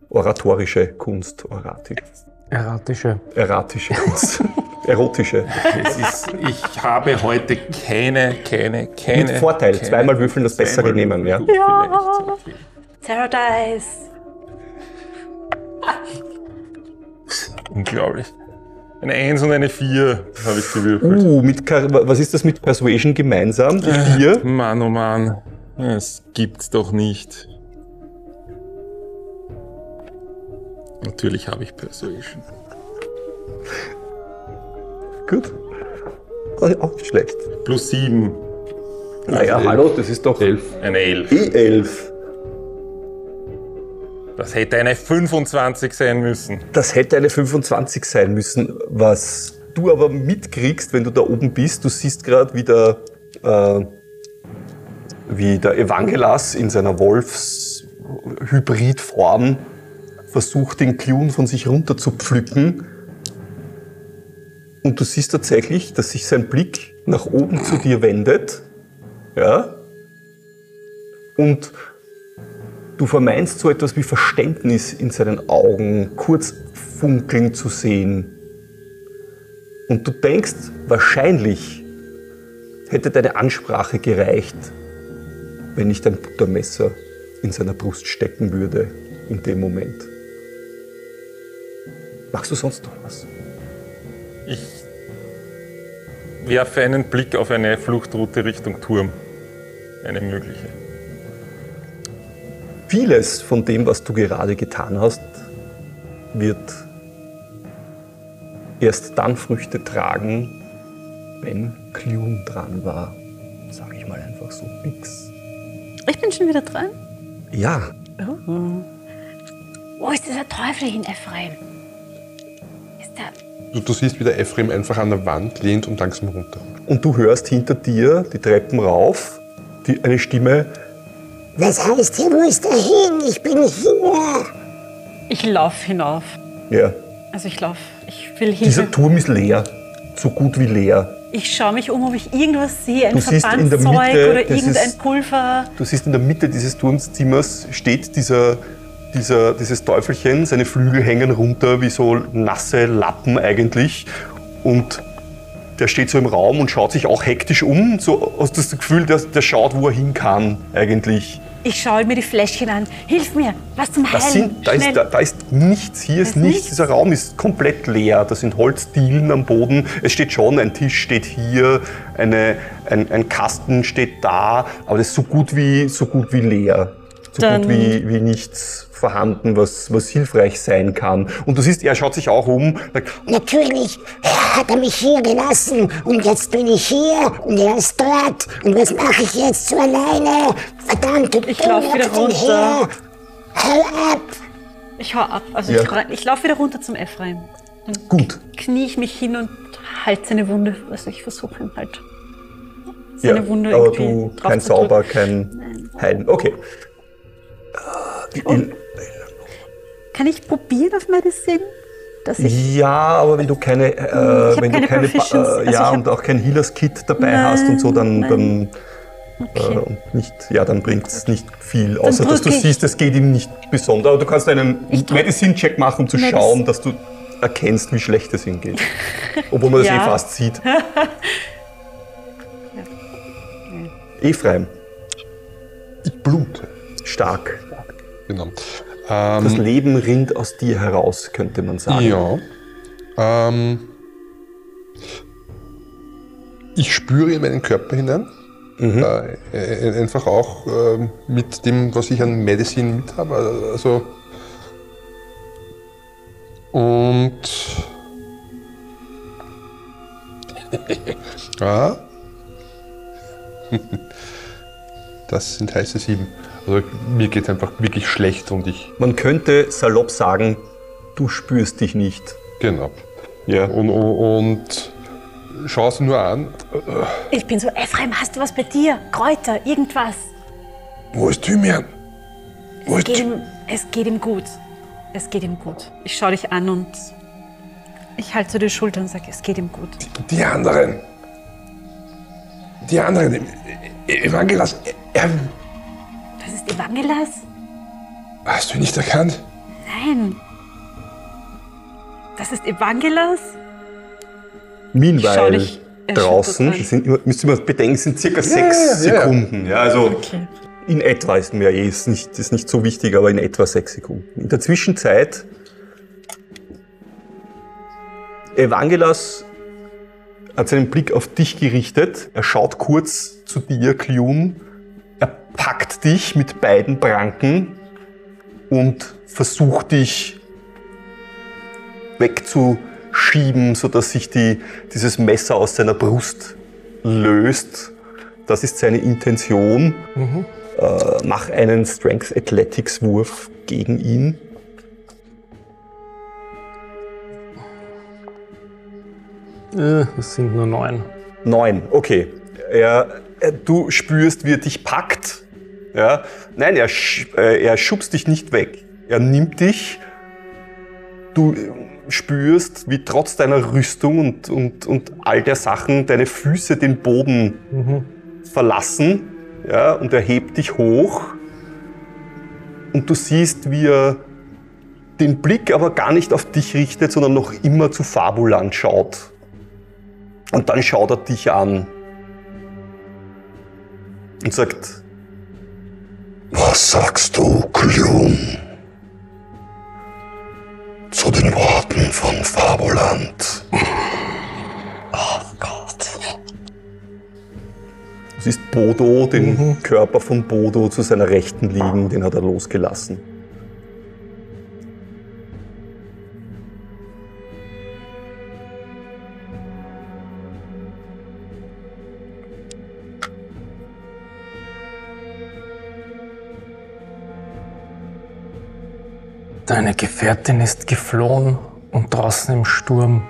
Oratorische Kunst, oratisch. Erratische. Erratische Kunst. Erotische. Es ist, ich habe heute keine, keine, keine. Mit Vorteil. keine, Zweimal würfeln, das bessere nehmen, ja. Sarah Dice. Unglaublich. Eine 1 und eine 4 habe ich gewürfelt. Uh, mit, was ist das mit Persuasion gemeinsam? Die Äh. vier? Mann, oh Mann. Es gibt's doch nicht. Natürlich habe ich Persuasion. Gut. Auch nicht schlecht. Plus 7, Naja, hallo, das ist doch Elf. eine 11. E11. Das hätte eine 25 sein müssen. Das hätte eine 25 sein müssen. Was du aber mitkriegst, wenn du da oben bist, du siehst gerade, wie der, äh, wie der Evangelas in seiner Wolfshybridform versucht, den Klun von sich runter zu pflücken. Und du siehst tatsächlich, dass sich sein Blick nach oben zu dir wendet. Ja? Und Du vermeinst so etwas wie Verständnis in seinen Augen kurz funkeln zu sehen. Und du denkst, wahrscheinlich hätte deine Ansprache gereicht, wenn nicht ein Buttermesser in seiner Brust stecken würde in dem Moment. Machst du sonst noch was? Ich werfe einen Blick auf eine Fluchtroute Richtung Turm. Eine mögliche. Vieles von dem, was du gerade getan hast, wird erst dann Früchte tragen, wenn Clune dran war. Sag ich mal einfach so nix. Ich bin schon wieder dran. Ja, Wo ist dieser Teufel hin, Ephraim? Ist der. Du, du siehst, wie der Ephraim einfach an der Wand lehnt und langsam runter. und du hörst hinter dir die Treppen rauf die, eine Stimme. Was heißt hier, wo ist er hin? Ich bin hier. Ich laufe hinauf. Ja, Also ich laufe. Ich will Hilfe. dieser Turm ist leer. So gut wie leer. Ich schaue mich um, ob ich irgendwas sehe. Ein Du siehst in der Verbandszeug Mitte oder irgendein Pulver. Du siehst in der Mitte dieses Turmzimmers steht dieser, dieser, dieses Teufelchen, seine Flügel hängen runter wie so nasse Lappen eigentlich. Und der steht so im Raum und schaut sich auch hektisch um. So hast das Gefühl, der, der schaut, wo er hin kann eigentlich. Ich schaue mir die Fläschchen an. Hilf mir, was zum Heilen. Das sind, da, ist, da, da ist nichts, hier ist ist nichts. nichts? Dieser Raum ist komplett leer. Da sind Holzdielen am Boden. Es steht schon, ein Tisch steht hier, eine, ein, ein Kasten steht da, aber das ist so gut wie, so gut wie leer. So Dann- gut wie, wie nichts vorhanden, was, was hilfreich sein kann. Und du siehst, er schaut sich auch um, sagt, Natürlich hat er mich hier gelassen und jetzt bin ich hier und er ist dort. Und was mache ich jetzt so alleine? Verdammt, Ich lauf wieder runter. Hau ab! Ich hau ab. Also Ja. ich, ich laufe wieder runter zum Ephraim. gut, Knie ich mich hin und halte seine Wunde. Also ich versuche ihm halt seine ja, Wunde aber du, kein. Zauber, kein Heilen. Okay. In, Kann ich probieren auf Medicine? Dass ich Ja, aber wenn du keine, äh, wenn du keine keine, Proficiency. Äh, Also ja hab- und auch kein Healers Kit dabei Nein, hast und so, dann, nein. dann Okay. äh, und nicht, ja, dann bringt es nicht viel, außer dass du ich. siehst, es geht ihm nicht besonders. Aber du kannst einen Ich drück- Medicine-Check machen, um zu Medic- schauen, dass du erkennst, wie schlecht es ihm geht. Obwohl man das Ja. eh fast sieht. Ephraim, Ich blute. stark. Genau. Das Ähm, Leben rinnt aus dir heraus, könnte man sagen. ja. Ähm, ich spüre in meinen Körper hinein. Äh, äh, einfach auch ähm, mit dem, was ich an Medicine mit habe. Also, und. ja. Das sind heiße sieben. Also mir geht es einfach wirklich schlecht und ich. Man könnte salopp sagen, du spürst dich nicht. Genau. Ja. Und, und, und schau sie nur an. Ich bin so, Ephraim, hast du was bei dir? Kräuter, irgendwas? Wo ist Thymian? Es geht, ihm, es geht ihm gut. Es geht ihm gut. Ich schaue dich an und ich halte so die Schulter und sage, es geht ihm gut. Die anderen. Die anderen. Evangelas. Er, Das ist Evangelas? hast du ihn nicht erkannt? Nein. Das ist Evangelas? Meanwhile, draußen, sind, immer- müsst ihr mal bedenken, sind circa sechs ja, ja. Sekunden. Ja, also in etwa ist mir eh, ist nicht, ist nicht so wichtig, aber in etwa sechs Sekunden. In der Zwischenzeit, Evangelas hat seinen Blick auf dich gerichtet. Er schaut kurz zu dir, Klium. Packt dich mit beiden Pranken und versucht dich wegzuschieben, sodass sich die, dieses Messer aus seiner Brust löst. Das ist seine Intention. Äh, mach einen Strength Athletics Wurf gegen ihn. Äh, Das sind nur neun. Neun, okay. Er, er, du spürst, wie er dich packt. Ja? Nein, er, äh, er schubst dich nicht weg. Er nimmt dich. Du äh, spürst, wie trotz deiner Rüstung und, und, und all der Sachen deine Füße den Boden verlassen. Ja? Und er hebt dich hoch. Und du siehst, wie er den Blick aber gar nicht auf dich richtet, sondern noch immer zu Fabuland schaut. Und dann schaut er dich an und sagt, Was sagst du, Klum? Zu den Worten von Fabuland. du siehst Bodo, den Körper von Bodo zu seiner Rechten liegen, den hat er losgelassen. Deine Gefährtin ist geflohen und draußen im Sturm.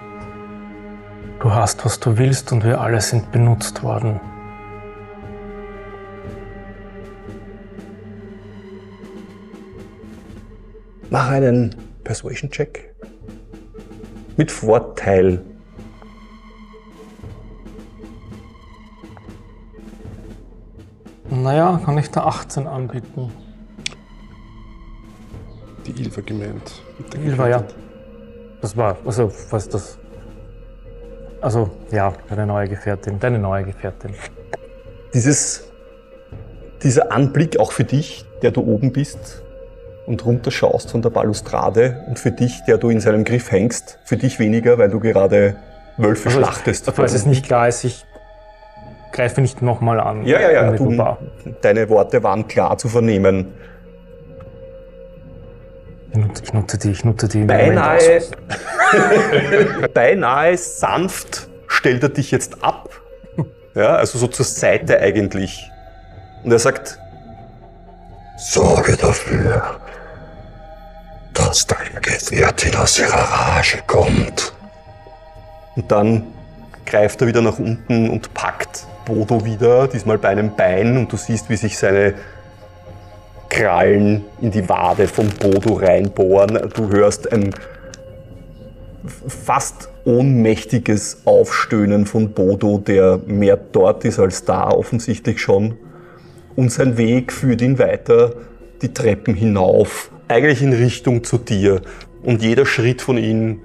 Du hast, was du willst und wir alle sind benutzt worden. Mach einen Persuasion-Check. Mit Vorteil. Naja, kann ich da 18 anbieten? Ilva gemeint. Ilva, ja. Das war, also, was das. Also, ja, deine neue Gefährtin, deine neue Gefährtin. Dieses, dieser Anblick auch für dich, der du oben bist und runterschaust von der Balustrade und für dich, der du in seinem Griff hängst, für dich weniger, weil du gerade Wölfe Also, schlachtest. Falls es nicht klar ist, ich greife nicht nochmal an. Ja, ja, ja. Du, deine Worte waren klar zu vernehmen. Ich nutze, ich nutze die, ich nutze die. im Beinahe, beinahe sanft stellt er dich jetzt ab. Ja, also so zur Seite eigentlich. Und er sagt, Sorge dafür, dass deine Gefährtin aus ihrer Rage kommt. Und dann greift er wieder nach unten und packt Bodo wieder, diesmal bei einem Bein. Und du siehst, wie sich seine Krallen in die Wade von Bodo reinbohren. Du hörst ein fast ohnmächtiges Aufstöhnen von Bodo, der mehr dort ist als da, offensichtlich schon. Und sein Weg führt ihn weiter die Treppen hinauf, eigentlich in Richtung zu dir. Und jeder Schritt von ihm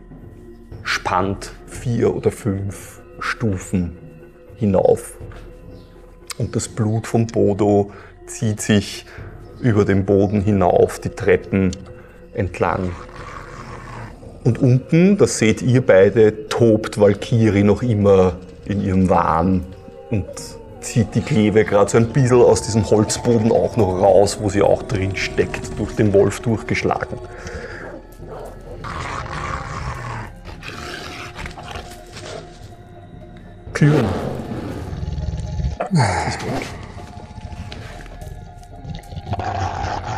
spannt vier oder fünf Stufen hinauf. Und das Blut von Bodo zieht sich über den Boden hinauf, die Treppen entlang. Und unten, das seht ihr beide, tobt Valkyrie noch immer in ihrem Wahn und zieht die Kleve gerade so ein bisschen aus diesem Holzboden auch noch raus, wo sie auch drin steckt, durch den Wolf durchgeschlagen. Klüm.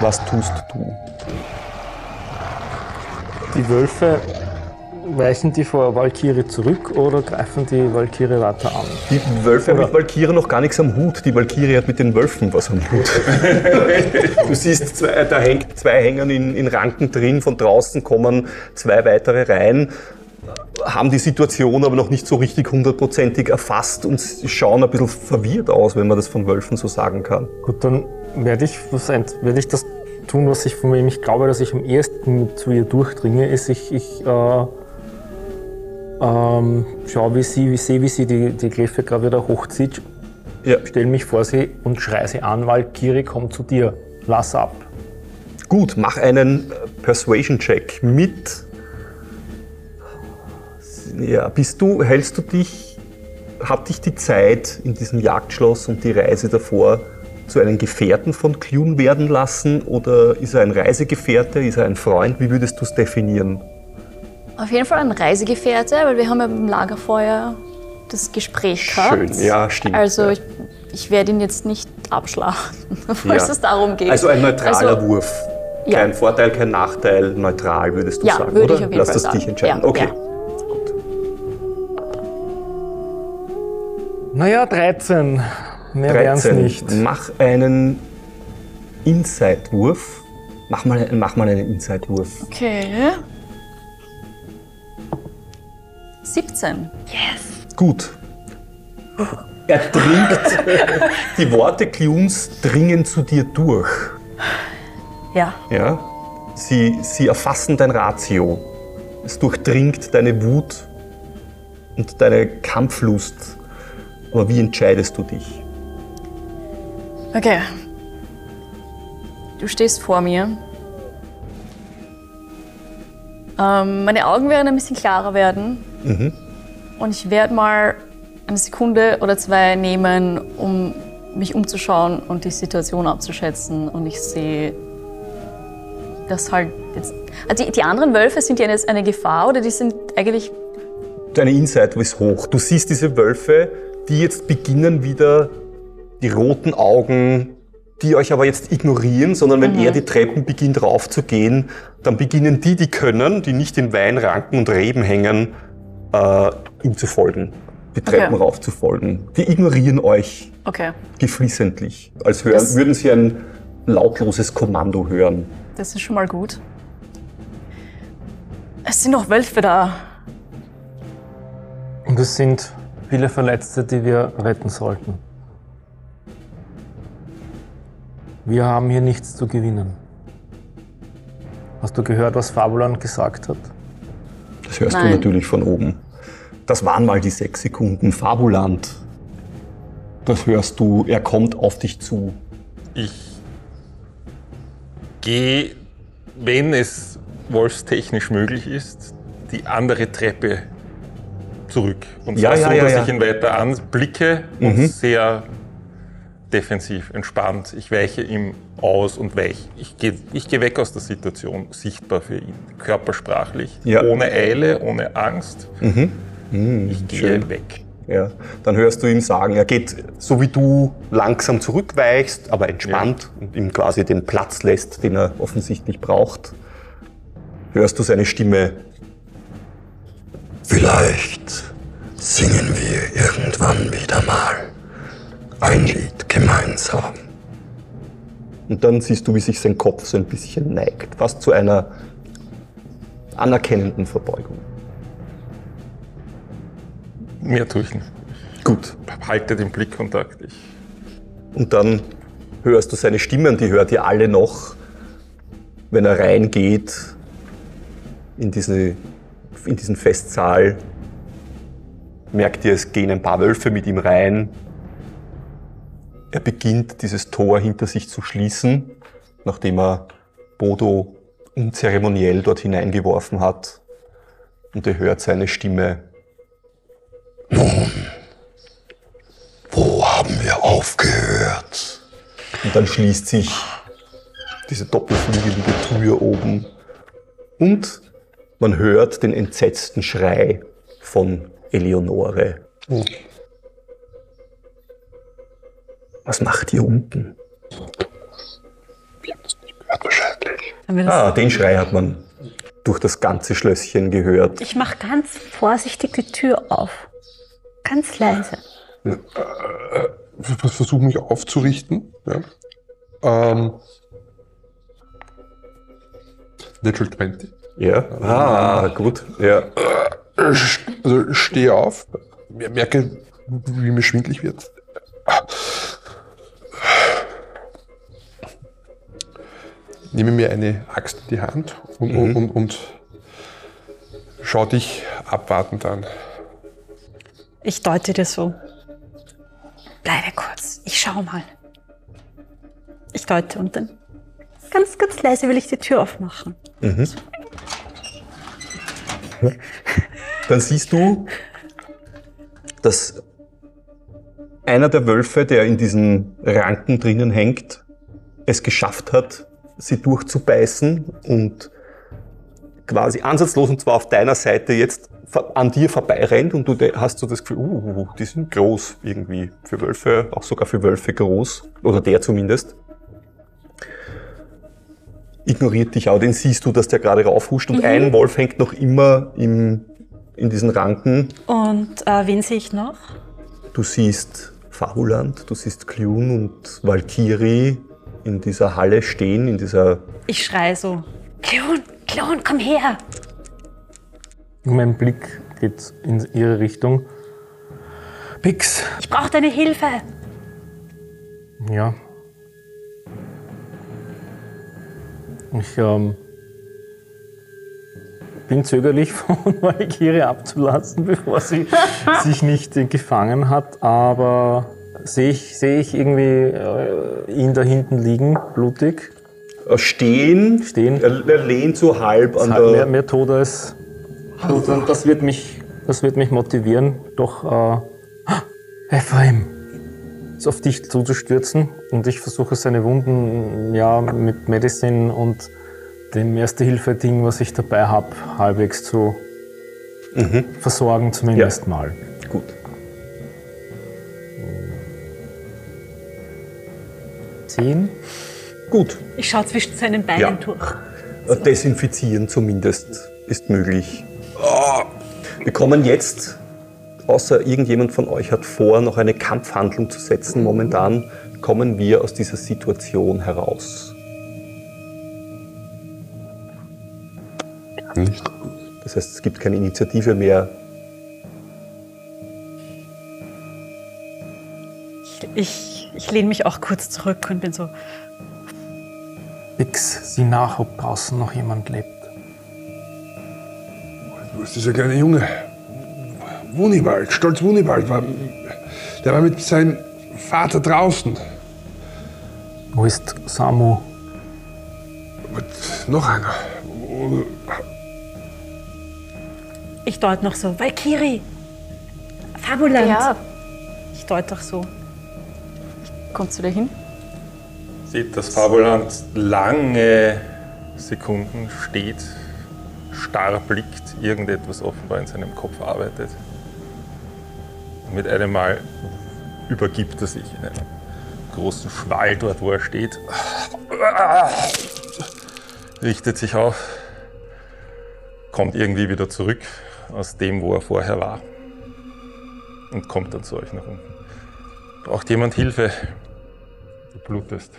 Was tust du? Die Wölfe weichen die vor Valkyrie zurück oder greifen die Valkyrie weiter an? Die Wölfe haben mit Valkyrie noch gar nichts am Hut. Die Valkyrie hat mit den Wölfen was am Hut. du siehst, zwei, da hängt zwei hängen in, in Ranken drin. Von draußen kommen zwei weitere rein, haben die Situation aber noch nicht so richtig hundertprozentig erfasst und schauen ein bisschen verwirrt aus, wenn man das von Wölfen so sagen kann. Gut, dann werde ich, werde ich das tun, was ich von wem ich glaube, dass ich am ehesten zu ihr durchdringe, ist, ich, ich äh, ähm, schaue, wie sie, wie sehe, wie sie die, die Griffe gerade wieder hochzieht, Ja. stelle mich vor sie und schreie sie an, Valkyrie, komm zu dir, lass ab. Gut, mach einen äh, Persuasion-Check mit. Ja, bist du, hältst du dich, hat dich die Zeit in diesem Jagdschloss und die Reise davor zu einem Gefährten von Clune werden lassen? Oder ist er ein Reisegefährte, ist er ein Freund? Wie würdest du es definieren? Auf jeden Fall ein Reisegefährte, weil wir haben ja beim Lagerfeuer das Gespräch gehabt. Schön, ja, stimmt. Also ja. ich, ich werde ihn jetzt nicht abschlachten, falls Ja. es darum geht. Also ein neutraler Also, Wurf. Ja. Kein Vorteil, kein Nachteil, neutral würdest du Ja, sagen, würde oder? ich auf jeden Lass Fall das sagen. dich entscheiden. Ja, okay. Naja, 13. Mehr wären es 13. nicht. Mach einen Inside-Wurf. Mach mal, mach mal einen Inside-Wurf. Okay. 17. Gut. Er dringt, die Worte Clunes dringen zu dir durch. Ja. Ja? Sie, sie erfassen dein Ratio. Es durchdringt deine Wut und deine Kampflust. Aber wie entscheidest du dich? Okay. Du stehst vor mir. Ähm, meine Augen werden ein bisschen klarer werden. Und ich werde mal eine Sekunde oder zwei nehmen, um mich umzuschauen und die Situation abzuschätzen. Und ich sehe, dass halt jetzt. Also die, die anderen Wölfe sind ja jetzt eine Gefahr oder die sind eigentlich. Deine Insight ist hoch. Du siehst diese Wölfe, die jetzt beginnen wieder die roten Augen, die euch aber jetzt ignorieren, sondern wenn er die Treppen beginnt raufzugehen, dann beginnen die, die können, die nicht in Weinranken und Reben hängen, äh, ihm zu folgen. Die Treppen Okay. rauf zu folgen. Die ignorieren euch Okay, geflissentlich, als hören, Das- würden sie ein lautloses Kommando hören. das ist schon mal gut. Es sind noch Wölfe da. Und es sind viele Verletzte, die wir retten sollten. Wir haben hier nichts zu gewinnen. Hast du gehört, was Fabulan gesagt hat? Das hörst Nein. du natürlich von oben. Das waren mal die sechs Sekunden. Fabuland. Das hörst du, er kommt auf dich zu. Ich gehe, wenn es wolfstechnisch möglich ist, die andere Treppe zurück. Und Ja, zwar ja, so, ja, dass ja. ich ihn weiter anblicke und sehr defensiv, entspannt. Ich weiche ihm aus und weiche. Ich gehe ich gehe weg aus der Situation, sichtbar für ihn, körpersprachlich, Ja. ohne Eile, ohne Angst. ich gehe schön. weg. Ja, dann hörst du ihm sagen, er geht so wie du langsam zurückweichst, aber entspannt und ihm quasi den Platz lässt, den er offensichtlich braucht. Hörst du seine Stimme. Vielleicht singen wir irgendwann wieder mal ein Lied gemeinsam. Und dann siehst du, wie sich sein Kopf so ein bisschen neigt, fast zu einer anerkennenden Verbeugung. Mehr tue ich nicht. Gut. Halte den Blickkontakt. Ich Und dann hörst du seine Stimme und die hört ihr alle noch, wenn er reingeht in, diese, in diesen Festsaal. Merkt ihr, es gehen ein paar Wölfe mit ihm rein. Er beginnt dieses Tor hinter sich zu schließen, nachdem er Bodo unzeremoniell dort hineingeworfen hat. Und ihr hört seine Stimme. Wo haben wir aufgehört? Und dann schließt sich diese doppelflügelige Tür oben. Und man hört den entsetzten Schrei von Eleonore. Was macht ihr unten? Wahrscheinlich. Haben wir das Ah, den Schrei hat man durch das ganze Schlösschen gehört. Ich mache ganz vorsichtig die Tür auf. Ganz leise. Ich versuche mich aufzurichten. Ja. Ähm, Natural 20. Ja, ah, gut. Ja. Also stehe auf, merke, wie mir schwindlig wird. Nehme mir eine Axt in die Hand und, Mhm. und, und schau dich abwartend an. Ich deute dir so. Bleibe kurz, ich schau mal. Ich deute und dann ganz, ganz leise will ich die Tür aufmachen. Dann siehst du, dass einer der Wölfe, der in diesen Ranken drinnen hängt, es geschafft hat, sie durchzubeißen und quasi ansatzlos und zwar auf deiner Seite jetzt an dir vorbeirennt und du hast so das Gefühl, uh, die sind groß irgendwie für Wölfe, auch sogar für Wölfe groß oder der zumindest. Ignoriert dich auch, den siehst du, dass der gerade raufhuscht und ein Wolf hängt noch immer im, in diesen Ranken Und äh, wen sehe ich noch? Du siehst Fabuland, du siehst Clune und Valkyrie in dieser Halle stehen, in dieser. Ich schrei so. Klon, Klon, komm her! Mein Blick geht in ihre Richtung. Pix! Ich brauche deine Hilfe! Ja. Ich ähm, bin zögerlich von Valkyrie abzulassen, bevor sie sich nicht äh, gefangen hat, aber sehe ich, sehe ich irgendwie äh, ihn da hinten liegen, blutig. äh, Stehen, Stehen. Er, er lehnt so halb an Halt mehr, der. mehr tot als das wird mich, das wird mich motivieren, doch äh, Ephraim, auf dich zuzustürzen. Und ich versuche seine Wunden ja mit Medicine und dem Erste-Hilfe-Ding, was ich dabei habe, halbwegs zu versorgen, zumindest mal. Gut. Zehn? Gut. Ich schaue zwischen seinen Beinen Ja. durch. Desinfizieren zumindest ist möglich. Ah. Wir kommen jetzt, außer irgendjemand von euch hat vor, noch eine Kampfhandlung zu setzen. Momentan kommen wir aus dieser Situation heraus. Nicht? Das heißt, es gibt keine Initiative mehr. Ich, ich lehne mich auch kurz zurück und bin so. Pix, sieh nach, ob draußen noch jemand lebt. Wo ist dieser kleine Junge? Wunibald, Stolz Wunibald, war, der war mit seinem Vater draußen. Wo ist Samu? Und noch einer. Ich deute noch so. Valkyrie! Fabuland! Ja, Ich deute doch so. kommt zu dir hin. Sieht, dass Fabuland lange Sekunden steht, starr blickt, irgendetwas offenbar in seinem Kopf arbeitet. Mit einem Mal übergibt er sich in einen großen Schwall dort, wo er steht. Richtet sich auf, kommt irgendwie wieder zurück aus dem, wo er vorher war. Und kommt dann zu euch nach unten. Braucht jemand Hilfe? Du blutest.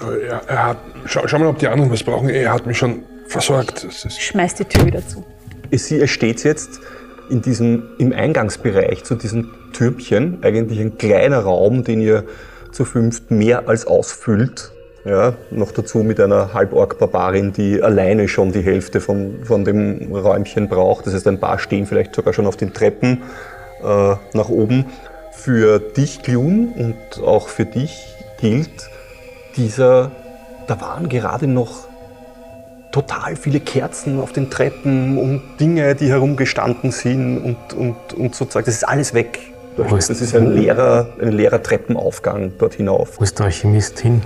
Er, er hat, schau, schau mal, ob die anderen was brauchen. Er hat mich schon versorgt. Ist, Schmeiß die Tür wieder zu. Sie steht jetzt in diesem, im Eingangsbereich zu diesem Türmchen, eigentlich ein kleiner Raum, den ihr zu fünft mehr als ausfüllt. Ja, noch dazu mit einer Halborg-Barbarin, die alleine schon die Hälfte von, von dem Räumchen braucht. Das heißt, ein paar stehen vielleicht sogar schon auf den Treppen äh, nach oben. Für dich, Glun, und auch für dich gilt, dieser, da waren gerade noch total viele Kerzen auf den Treppen und Dinge, die herumgestanden sind und, und, und sozusagen, das ist alles weg. Das ist ein leerer, ein leerer Treppenaufgang dort hinauf. Wo ist der Alchemist hin?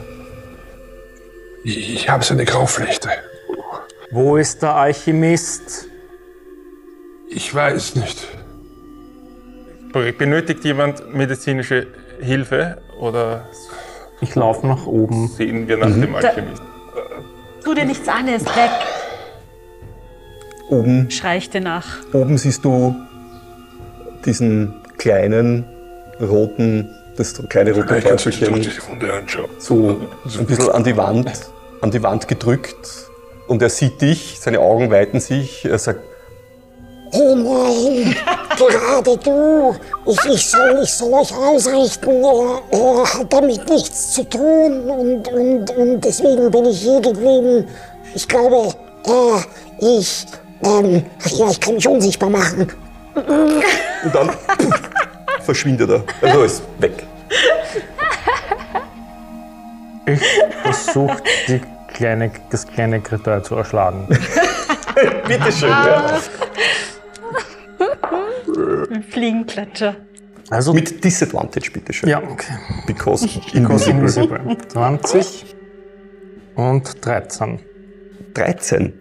ich ich habe seine Grauflechte. Wo ist der Alchemist? Ich weiß nicht. Benötigt jemand medizinische Hilfe oder Ich laufe nach oben. sehen wir nach dem Alchemist? Tu dir nichts an, er ist weg. Oben, Schrei ich dir nach. oben siehst du diesen kleinen roten, das kleine rote Teufelchen so ein bisschen an die Wand, an die Wand gedrückt. Und er sieht dich, seine Augen weiten sich, er sagt, Oh nein, gerade du. Ich, ich, soll, ich soll euch ausrichten. Er, er hat damit nichts zu tun und, und, und deswegen bin ich hier geblieben. Ich glaube, äh, ich, ähm, ach ja, ich kann mich unsichtbar machen. und dann verschwindet er. Also ist weg. Ich versuche kleine, das kleine Kreatur zu erschlagen. Bitteschön, ja. Fliegenklatscher. Also Mit Disadvantage, bitteschön. ja, okay. Because Because invisible. invisible. 20 und 13. 13.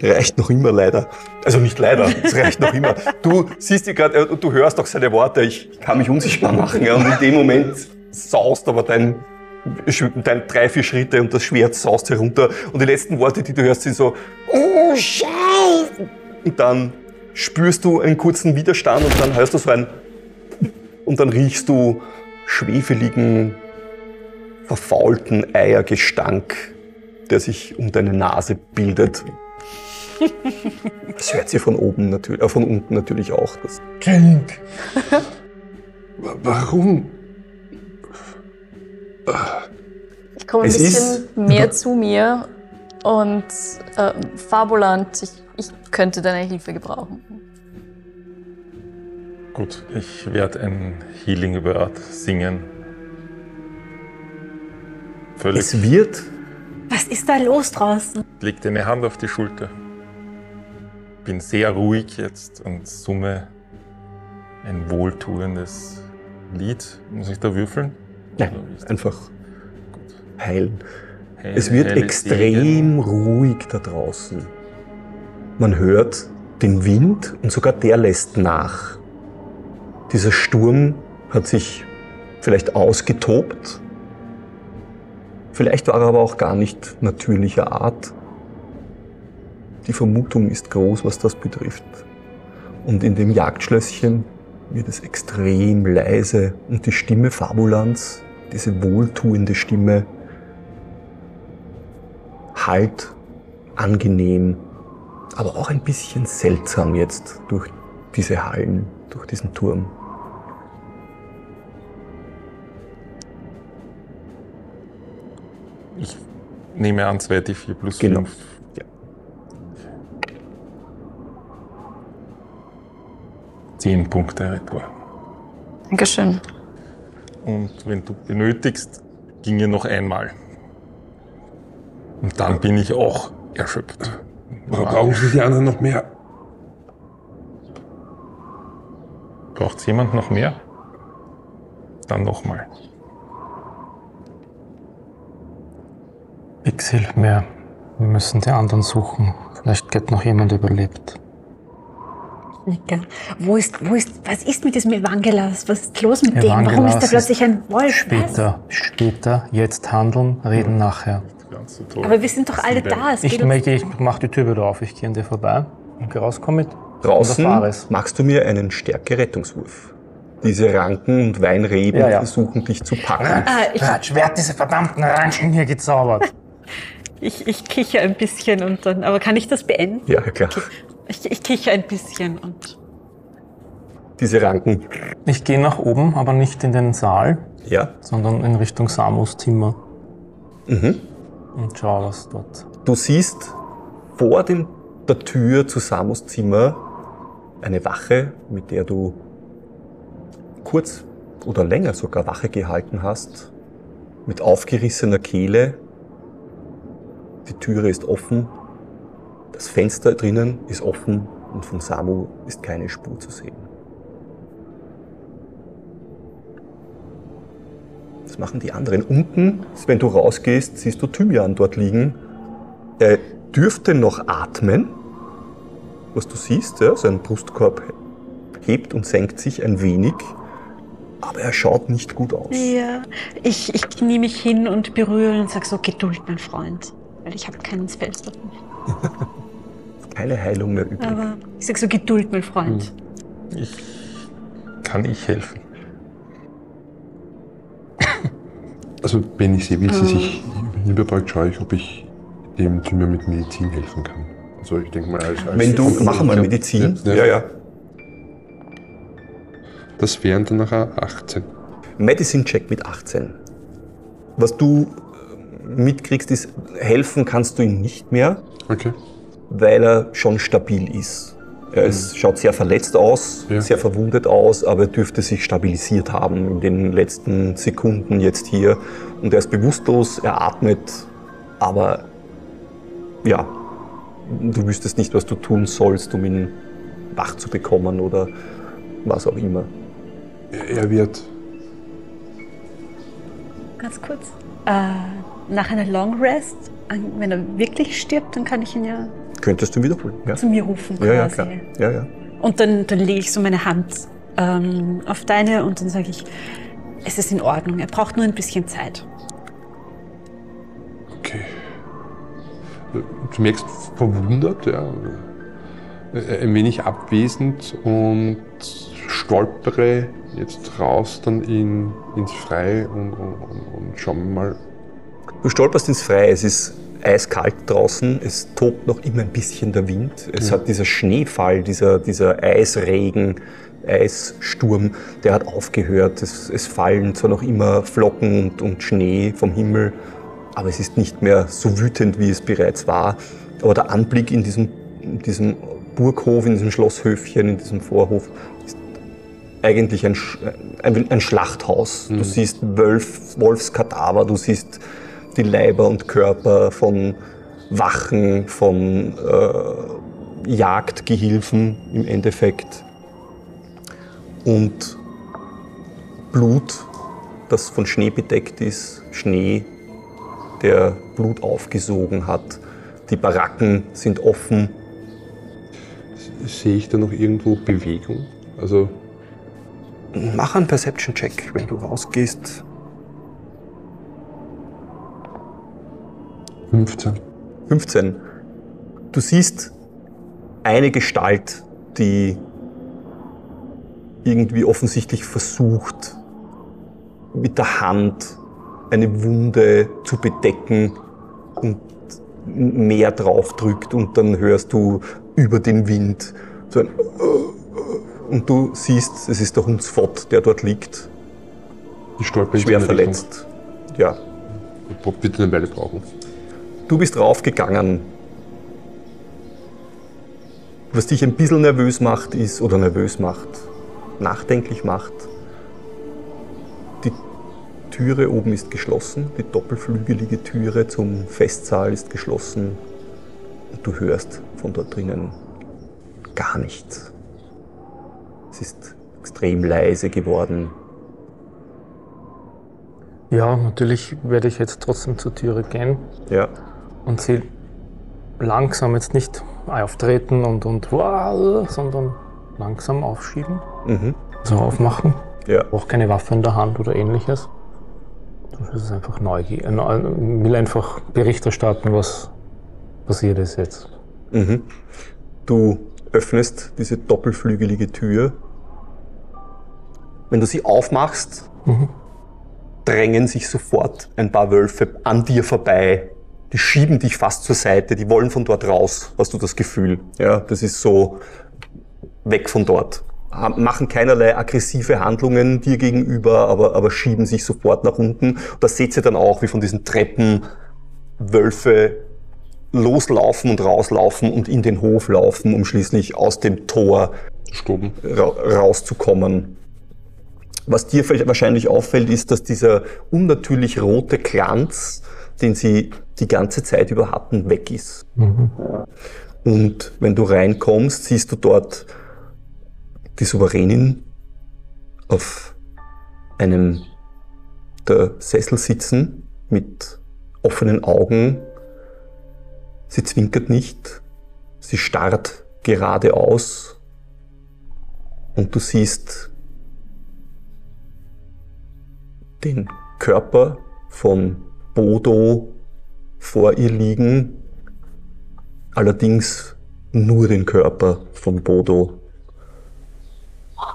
Reicht noch immer leider. Also nicht leider, es reicht noch immer. Du siehst die gerade, äh, du hörst doch seine Worte, ich kann mich unsichtbar machen. Ja, und in dem Moment saust aber dein, dein drei, vier Schritte und das Schwert saust herunter. Und die letzten Worte, die du hörst, sind so, Oh, Scheiße. und dann spürst du einen kurzen Widerstand und dann hörst du so ein und dann riechst du schwefeligen, verfaulten Eiergestank, der sich um deine Nase bildet. Das hört sie von oben natürlich, äh, von unten natürlich auch. Das Wa- Warum? Ich komme ein Es bisschen mehr zu mir und äh, Fabulant, ich, ich könnte deine Hilfe gebrauchen. Gut, ich werde ein Healing Word singen. Völlig. es wird Was ist da los draußen? Leg dir eine Hand auf die Schulter. Bin sehr ruhig jetzt und summe ein wohltuendes Lied. Muss ich da würfeln? nein, einfach heilen. Heile- Es wird extrem Segen. ruhig da draußen. Man hört den Wind und sogar der lässt nach. Dieser Sturm hat sich vielleicht ausgetobt. Vielleicht war er aber auch gar nicht natürlicher Art. Die Vermutung ist groß, was das betrifft. Und in dem Jagdschlösschen wird es extrem leise und die Stimme Fabulans, diese wohltuende Stimme, halt angenehm, aber auch ein bisschen seltsam jetzt durch diese Hallen, durch diesen Turm. Nehme an 2d4 plus Genau. 5. Ja. Zehn Punkte Retour. Dankeschön. Und wenn du benötigst, ginge noch einmal. Und dann bin ich auch erschöpft. Bra- Brauchen Sie die anderen noch mehr? Braucht jemand noch mehr? Dann nochmal. X hilft mir. Wir müssen die anderen suchen. Vielleicht geht noch jemand überlebt. Nicke. Wo ist, wo ist, was ist mit diesem Evangelas? Was ist los mit dem? Warum Evangelas ist da plötzlich ein Wolf? Was? Später, später, jetzt handeln, reden nachher. So toll. Aber wir sind doch alle da. Es Ich, möchte- ich mach die Tür wieder auf, ich gehe an dir vorbei und geh raus, komm mit. Draußen machst du mir einen Stärke-Rettungswurf. Diese Ranken und Weinreben Ja, ja. versuchen dich zu packen. Ah, ich, Ratsch, wer hat diese verdammten Ranchen hier gezaubert? Ich, ich kicher ein bisschen und dann, aber kann ich das beenden? Ja, ja, klar. Ich, ich kicher ein bisschen und Diese Ranken. Ich gehe nach oben, aber nicht in den Saal, Ja. sondern in Richtung Samus Zimmer Mhm. und schau, was dort. Du siehst vor dem, der Tür zu Samus Zimmer eine Wache, mit der du kurz oder länger sogar Wache gehalten hast, mit aufgerissener Kehle. Die Türe ist offen, das Fenster drinnen ist offen und von Samu ist keine Spur zu sehen. Was machen die anderen? Unten, wenn du rausgehst, siehst du Thymian dort liegen. Er dürfte noch atmen, was du siehst. Ja? Sein Brustkorb hebt und senkt sich ein wenig, aber er schaut nicht gut aus. ja, ich, ich knie mich hin und berühre und sag so, Geduld, mein Freund. Weil ich habe keinen Spellstop mehr. Keine Heilung mehr übrig. Aber ich sag so Geduld, mein Freund. Ich, kann ich helfen? Also, wenn ich sehe, wie sie sich hinüberbeugt, schaue ich, ob ich dem Tümer mit Medizin helfen kann. Also, ich denke mal, als. als Wenn du, mach mal Medizin. Ja, Ja, ja. Das wären dann nachher 18. Medicine-Check mit 18. Was du äh, mitkriegst, ist, helfen kannst du ihm nicht mehr, Okay. weil er schon stabil ist. Er ist, schaut sehr verletzt aus, Ja. sehr verwundet aus, aber er dürfte sich stabilisiert haben in den letzten Sekunden jetzt hier. Und er ist bewusstlos, er atmet, aber ja, du wüsstest nicht, was du tun sollst, um ihn wach zu bekommen oder was auch immer. Er wird. Ganz kurz. Äh, nach einer Long Rest, wenn er wirklich stirbt, dann kann ich ihn ja Könntest du wiederholen? Ja, zu mir rufen ja, ja quasi. klar. Ja, ja. Und dann, dann lege ich so meine Hand ähm, auf deine und dann sage ich, es ist in Ordnung, er braucht nur ein bisschen Zeit. Okay. Du merkst verwundert, ja. Äh, Ein wenig abwesend und stolpere jetzt raus dann in, ins Freie und, und, und, und schau mal. Du stolperst ins Freie, es ist eiskalt draußen, es tobt noch immer ein bisschen der Wind. Es hat dieser Schneefall, dieser, dieser Eisregen, Eissturm, der hat aufgehört. Es, es fallen zwar noch immer Flocken und, und Schnee vom Himmel, aber es ist nicht mehr so wütend, wie es bereits war. Aber der Anblick in diesem, in diesem Burghof, in diesem Schlosshöfchen, in diesem Vorhof, ist eigentlich ein, ein, ein Schlachthaus. Du siehst Wölf, Wolfskadaver, du siehst die Leiber und Körper von Wachen, von äh, Jagdgehilfen im Endeffekt. Und Blut, das von Schnee bedeckt ist, Schnee, der Blut aufgesogen hat. Die Baracken sind offen. Sehe ich da noch irgendwo Bewegung? Also, Mach einen Perception-Check, wenn du rausgehst. 15. 15. Du siehst eine Gestalt, die irgendwie offensichtlich versucht, mit der Hand eine Wunde zu bedecken und mehr drauf drückt und dann hörst du über den Wind so ein und du siehst, es ist der Hundsfott, der dort liegt, Ich stolper schwer eine Richtung. verletzt. Ja, Bob wird eine Weile brauchen. Du bist raufgegangen. Was dich ein bisschen nervös macht, ist, oder nervös macht, nachdenklich macht, die Türe oben ist geschlossen, die doppelflügelige Türe zum Festsaal ist geschlossen und du hörst von dort drinnen gar nichts. Es ist extrem leise geworden. Ja, natürlich werde ich jetzt trotzdem zur Türe gehen Ja, und sie langsam jetzt nicht auftreten und, und wow, sondern langsam aufschieben, mhm. so aufmachen. ja. Auch keine Waffe in der Hand oder ähnliches. Das ist einfach Neugier. äh, neu- will einfach Bericht erstatten, was passiert ist jetzt. Mhm. Du öffnest diese doppelflügelige Tür. Wenn du sie aufmachst, drängen sich sofort ein paar Wölfe an dir vorbei. Die schieben dich fast zur Seite, die wollen von dort raus, hast du das Gefühl. Ja, das ist so weg von dort. Machen keinerlei aggressive Handlungen dir gegenüber, aber, aber schieben sich sofort nach unten. Das seht ihr dann auch, wie von diesen Treppen Wölfe loslaufen und rauslaufen und in den Hof laufen, um schließlich aus dem Tor Stoben. ra rauszukommen. Was dir vielleicht wahrscheinlich auffällt, ist, dass dieser unnatürlich rote Glanz, den sie die ganze Zeit über hatten, weg ist. Und wenn du reinkommst, siehst du dort die Souveränin auf einem der Sessel sitzen mit offenen Augen. Sie zwinkert nicht, sie starrt geradeaus und du siehst den Körper von Bodo vor ihr liegen, allerdings nur den Körper von Bodo.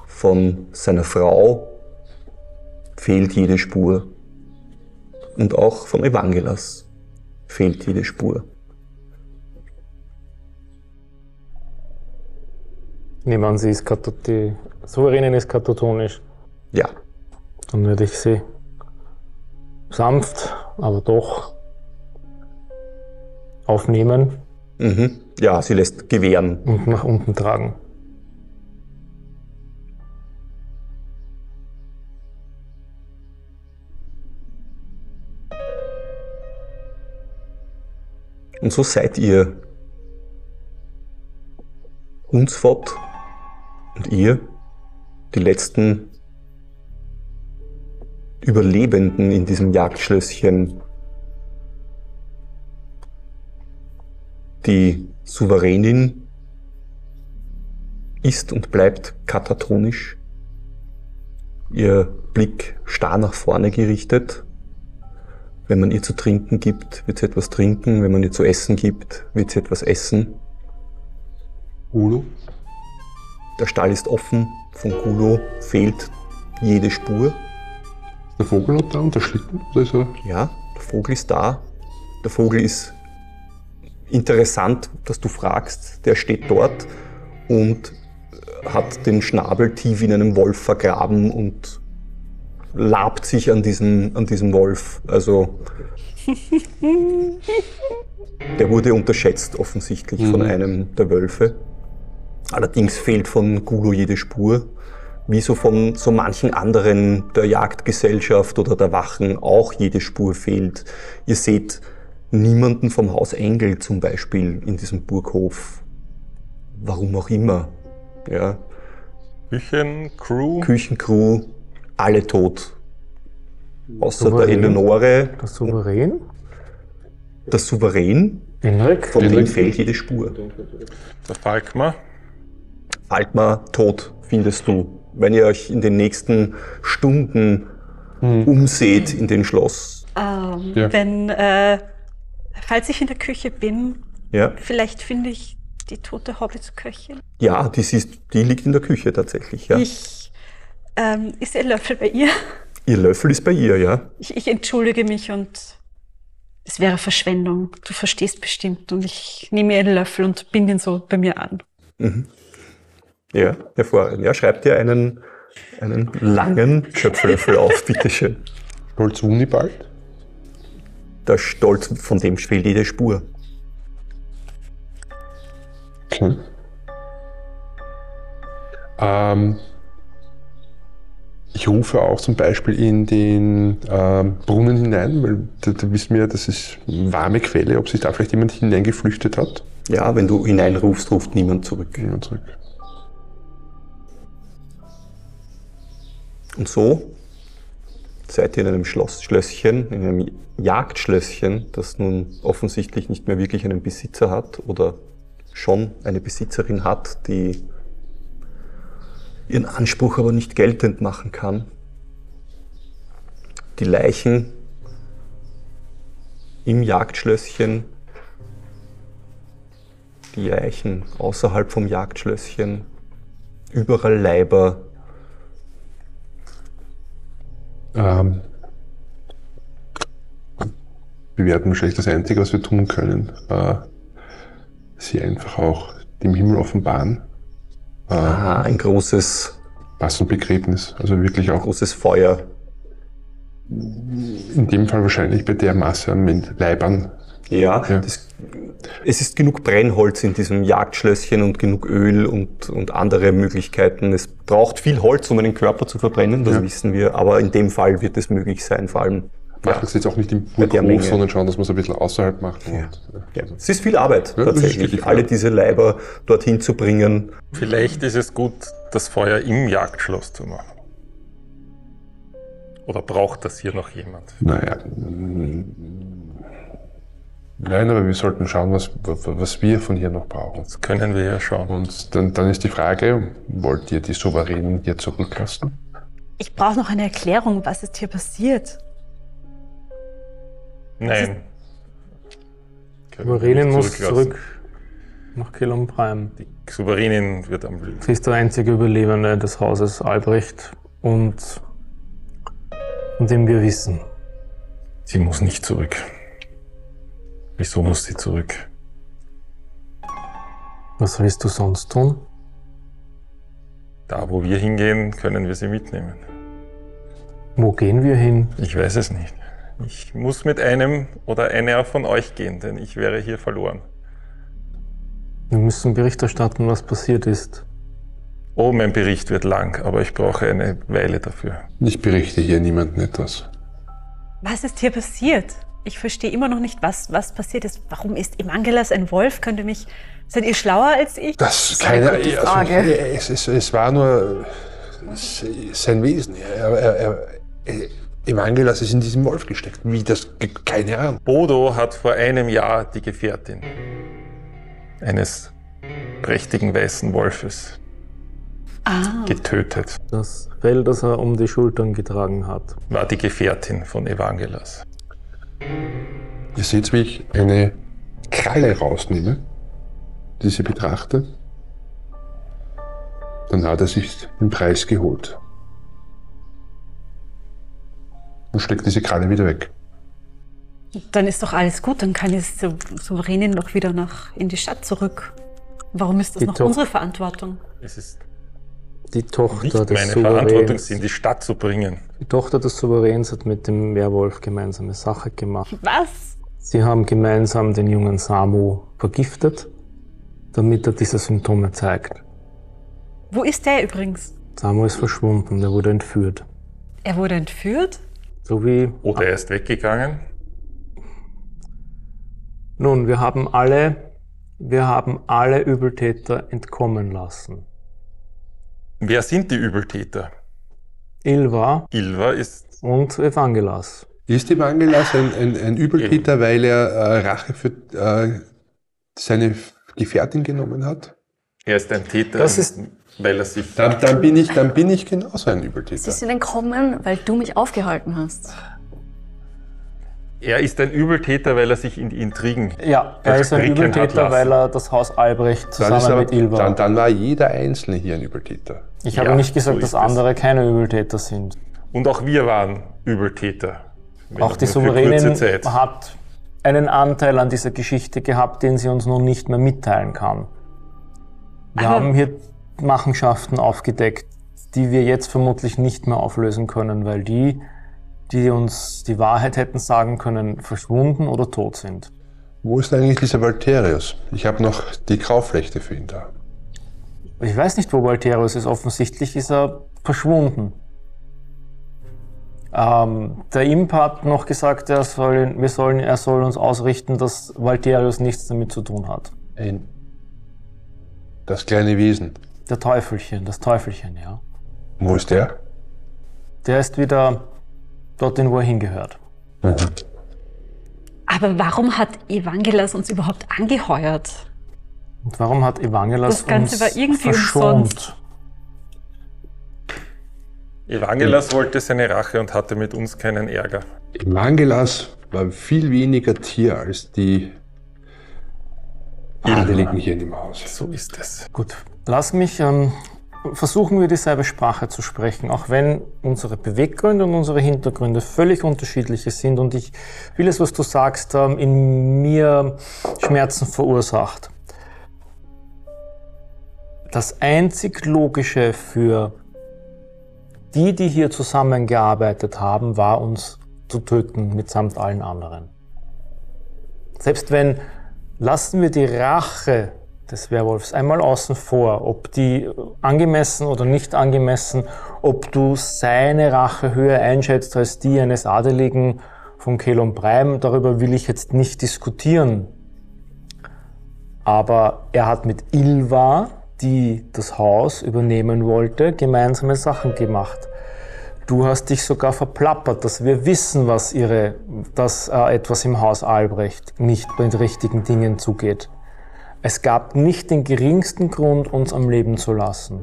Von seiner Frau fehlt jede Spur. Und auch von Evangelas fehlt jede Spur. Nehmen sie ist die Souveränin ist katatonisch. Ja, Dann würde ich sie sanft, aber doch aufnehmen mhm. ja, sie lässt gewähren. und nach unten tragen. Und so seid ihr Hunsfott und ihr, die letzten Überlebenden in diesem Jagdschlösschen, die Souveränin ist und bleibt katatonisch, ihr Blick starr nach vorne gerichtet, wenn man ihr zu trinken gibt, wird sie etwas trinken. Wenn man ihr zu essen gibt, wird sie etwas essen. Udo? Der Stall ist offen. Von Gulo fehlt jede Spur. Ist der Vogel noch da und der Schlitten? Oder ist er? Ja, der Vogel ist da. Der Vogel ist interessant, dass du fragst. Der steht dort und hat den Schnabel tief in einem Wolf vergraben und labt sich an diesem, an diesem Wolf. Also der wurde unterschätzt offensichtlich von einem der Wölfe. Allerdings fehlt von Gulo jede Spur. Wie so von so manchen anderen der Jagdgesellschaft oder der Wachen auch jede Spur fehlt. Ihr seht niemanden vom Haus Engel zum Beispiel in diesem Burghof. Warum auch immer. Ja, Küchencrew. Küchencrew, alle tot. Außer der Souverän? Eleonore, Das Souverän? der Souverän, Henrik? von dem fehlt jede Spur. Der Falkmar. Altmar tot, findest du. Wenn ihr euch in den nächsten Stunden umseht in den Schloss. Ähm, Ja. Wenn, äh, falls ich in der Küche bin, Ja, vielleicht finde ich die tote Hobbitsköchin. ja die, siehst, die liegt in der Küche tatsächlich. Ja. Ich, ähm, ist ihr Löffel bei ihr? Ihr Löffel ist bei ihr, ja. Ich, ich entschuldige mich und es wäre Verschwendung. Du verstehst bestimmt. Und ich nehme ihren Löffel und binde ihn so bei mir an. Ja, hervorragend. Ja, schreibt ihr einen, einen langen Schöpflöffel auf, bitteschön. Stolz Unibald? Der Stolz, von dem fehlt jede Spur. Okay. Ähm, ich rufe auch zum Beispiel in den ähm, Brunnen hinein, weil da, da wissen wir, das ist eine warme Quelle, ob sich da vielleicht jemand hineingeflüchtet hat. Ja, wenn du hineinrufst, ruft niemand zurück. Niemand zurück. Und so seid ihr in einem Schloss, Schlösschen, in einem Jagdschlösschen, das nun offensichtlich nicht mehr wirklich einen Besitzer hat oder schon eine Besitzerin hat, die ihren Anspruch aber nicht geltend machen kann. Die Leichen im Jagdschlösschen, die Leichen außerhalb vom Jagdschlösschen, überall Leiber, Ähm, wir werden wahrscheinlich das Einzige, was wir tun können, äh, sie einfach auch dem Himmel offenbaren. Äh, Aha, ein großes, passend Begräbnis. Also wirklich auch großes Feuer. in dem Fall wahrscheinlich bei der Masse an Leibern. Ja, Ja. Das, es ist genug Brennholz in diesem Jagdschlösschen und genug Öl und, und andere Möglichkeiten. Es braucht viel Holz, um einen Körper zu verbrennen, das Ja. wissen wir. Aber in dem Fall wird es möglich sein, vor allem. Machen es jetzt auch nicht im. Burghof, sondern schauen, dass man es ein bisschen außerhalb macht. Ja. Und, Ja. Es ist viel Arbeit Ja, das tatsächlich, alle diese Leiber dorthin zu bringen. Vielleicht ist es gut, das Feuer im Jagdschloss zu machen. Oder braucht das hier noch jemand? Naja. Nein, aber wir sollten schauen, was, was wir von hier noch brauchen. Das können wir ja schauen. Und dann, dann ist die Frage, wollt ihr die Souveränen hier zurücklassen? Ich brauche noch eine Erklärung, was ist hier passiert. Nein. Souveränin muss zurück nach Kilom Prime. Die Souveränin wird am Leben. Sie ist der einzige Überlebende des Hauses Albrecht und von dem wir wissen. Sie muss nicht zurück. Wieso muss sie zurück? Was willst du sonst tun? Da, wo wir hingehen, können wir sie mitnehmen. Wo gehen wir hin? Ich weiß es nicht. Ich muss mit einem oder einer von euch gehen, denn ich wäre hier verloren. Wir müssen Bericht erstatten, was passiert ist. Oh, mein Bericht wird lang, aber ich brauche eine Weile dafür. Ich berichte hier niemandem etwas. Was ist hier passiert? Ich verstehe immer noch nicht, was, was passiert ist. Warum ist Evangelas ein Wolf? Könnt ihr mich. Seid ihr schlauer als ich? Das ist eine keine also, Frage. es, es, es war nur sein Wesen. Er, er, er, er, Evangelas ist in diesem Wolf gesteckt. Wie das? Keine Ahnung. Bodo hat vor einem Jahr die Gefährtin eines prächtigen weißen Wolfes Ah. getötet. Das Fell, das er um die Schultern getragen hat. War die Gefährtin von Evangelas. Ihr seht, wie ich eine Kralle rausnehme, die sie betrachte. Dann hat er sich den Preis geholt. Und steckt diese Kralle wieder weg. Dann ist doch alles gut. Dann kann die Sou- Souveränin doch wieder nach, in die Stadt zurück. Warum ist das Die noch unsere Verantwortung? Es ist Die Tochter nicht des meine Verantwortung, Souveräns. sie in die Stadt zu bringen. Die Tochter des Souveräns hat mit dem Werwolf gemeinsame Sache gemacht. Was? Sie haben gemeinsam den jungen Samu vergiftet, damit er diese Symptome zeigt. Wo ist der übrigens? Samu ist verschwunden, er wurde entführt. Er wurde entführt? So wie. Oder er ist weggegangen. Nun, wir haben alle, wir haben alle Übeltäter entkommen lassen. Wer sind die Übeltäter? Ilva Ilva ist und Evangelas. Ist Evangelas ein, ein, ein Übeltäter, weil er äh, Rache für äh, seine Gefährtin genommen hat? Er ist ein Täter, Das ist- weil er sich. Dann, dann, bin ich, dann bin ich genauso ein Sie Übeltäter. sind entkommen, weil du mich aufgehalten hast. Er ist ein Übeltäter, weil er sich in die Intrigen. Ja, er ist ein Übeltäter, weil er das Haus Albrecht zusammen aber, mit Ilva. dann, dann war jeder Einzelne hier ein Übeltäter. ich habe Ja, nicht gesagt, so dass andere keine Übeltäter sind. Und auch wir waren Übeltäter. Auch die Souveränin hat einen Anteil an dieser Geschichte gehabt, den sie uns nun nicht mehr mitteilen kann. Wir Aber- haben hier Machenschaften aufgedeckt, die wir jetzt vermutlich nicht mehr auflösen können, weil die, die uns die Wahrheit hätten sagen können, verschwunden oder tot sind. Wo ist eigentlich dieser Valterius? Ich habe noch die Grauflechte für ihn da. Ich weiß nicht, wo Valterius ist. Offensichtlich ist er verschwunden. Ähm, der Imp hat noch gesagt, er soll, wir sollen, er soll uns ausrichten, dass Valterius nichts damit zu tun hat. Ein, das kleine Wesen. Der Teufelchen, das Teufelchen, ja. Wo ist der? Der ist wieder dorthin, wo er hingehört. Aber warum hat Evangelas uns überhaupt angeheuert? Und warum hat Evangelas Das Ganze uns war irgendwie verschont? umsonst. Evangelas wollte seine Rache und hatte mit uns keinen Ärger. Evangelas war viel weniger Tier als die Adeligen hier in dem Haus. So ist es. Gut, lass mich ähm, versuchen wir dieselbe Sprache zu sprechen, auch wenn unsere Beweggründe und unsere Hintergründe völlig unterschiedliche sind und ich vieles, was du sagst, ähm, in mir Schmerzen verursacht. Das einzig Logische für die, die hier zusammengearbeitet haben, war uns zu töten mitsamt allen anderen. Selbst wenn lassen wir die Rache des Werwolfs einmal außen vor, ob die angemessen oder nicht angemessen, ob du seine Rache höher einschätzt als die eines Adeligen von Kelon Breim, darüber will ich jetzt nicht diskutieren. Aber er hat mit Ilva, die das Haus übernehmen wollte, gemeinsame Sachen gemacht. Du hast dich sogar verplappert, dass wir wissen, was ihre, dass äh, etwas im Haus Albrecht nicht mit richtigen Dingen zugeht. Es gab nicht den geringsten Grund, uns am Leben zu lassen.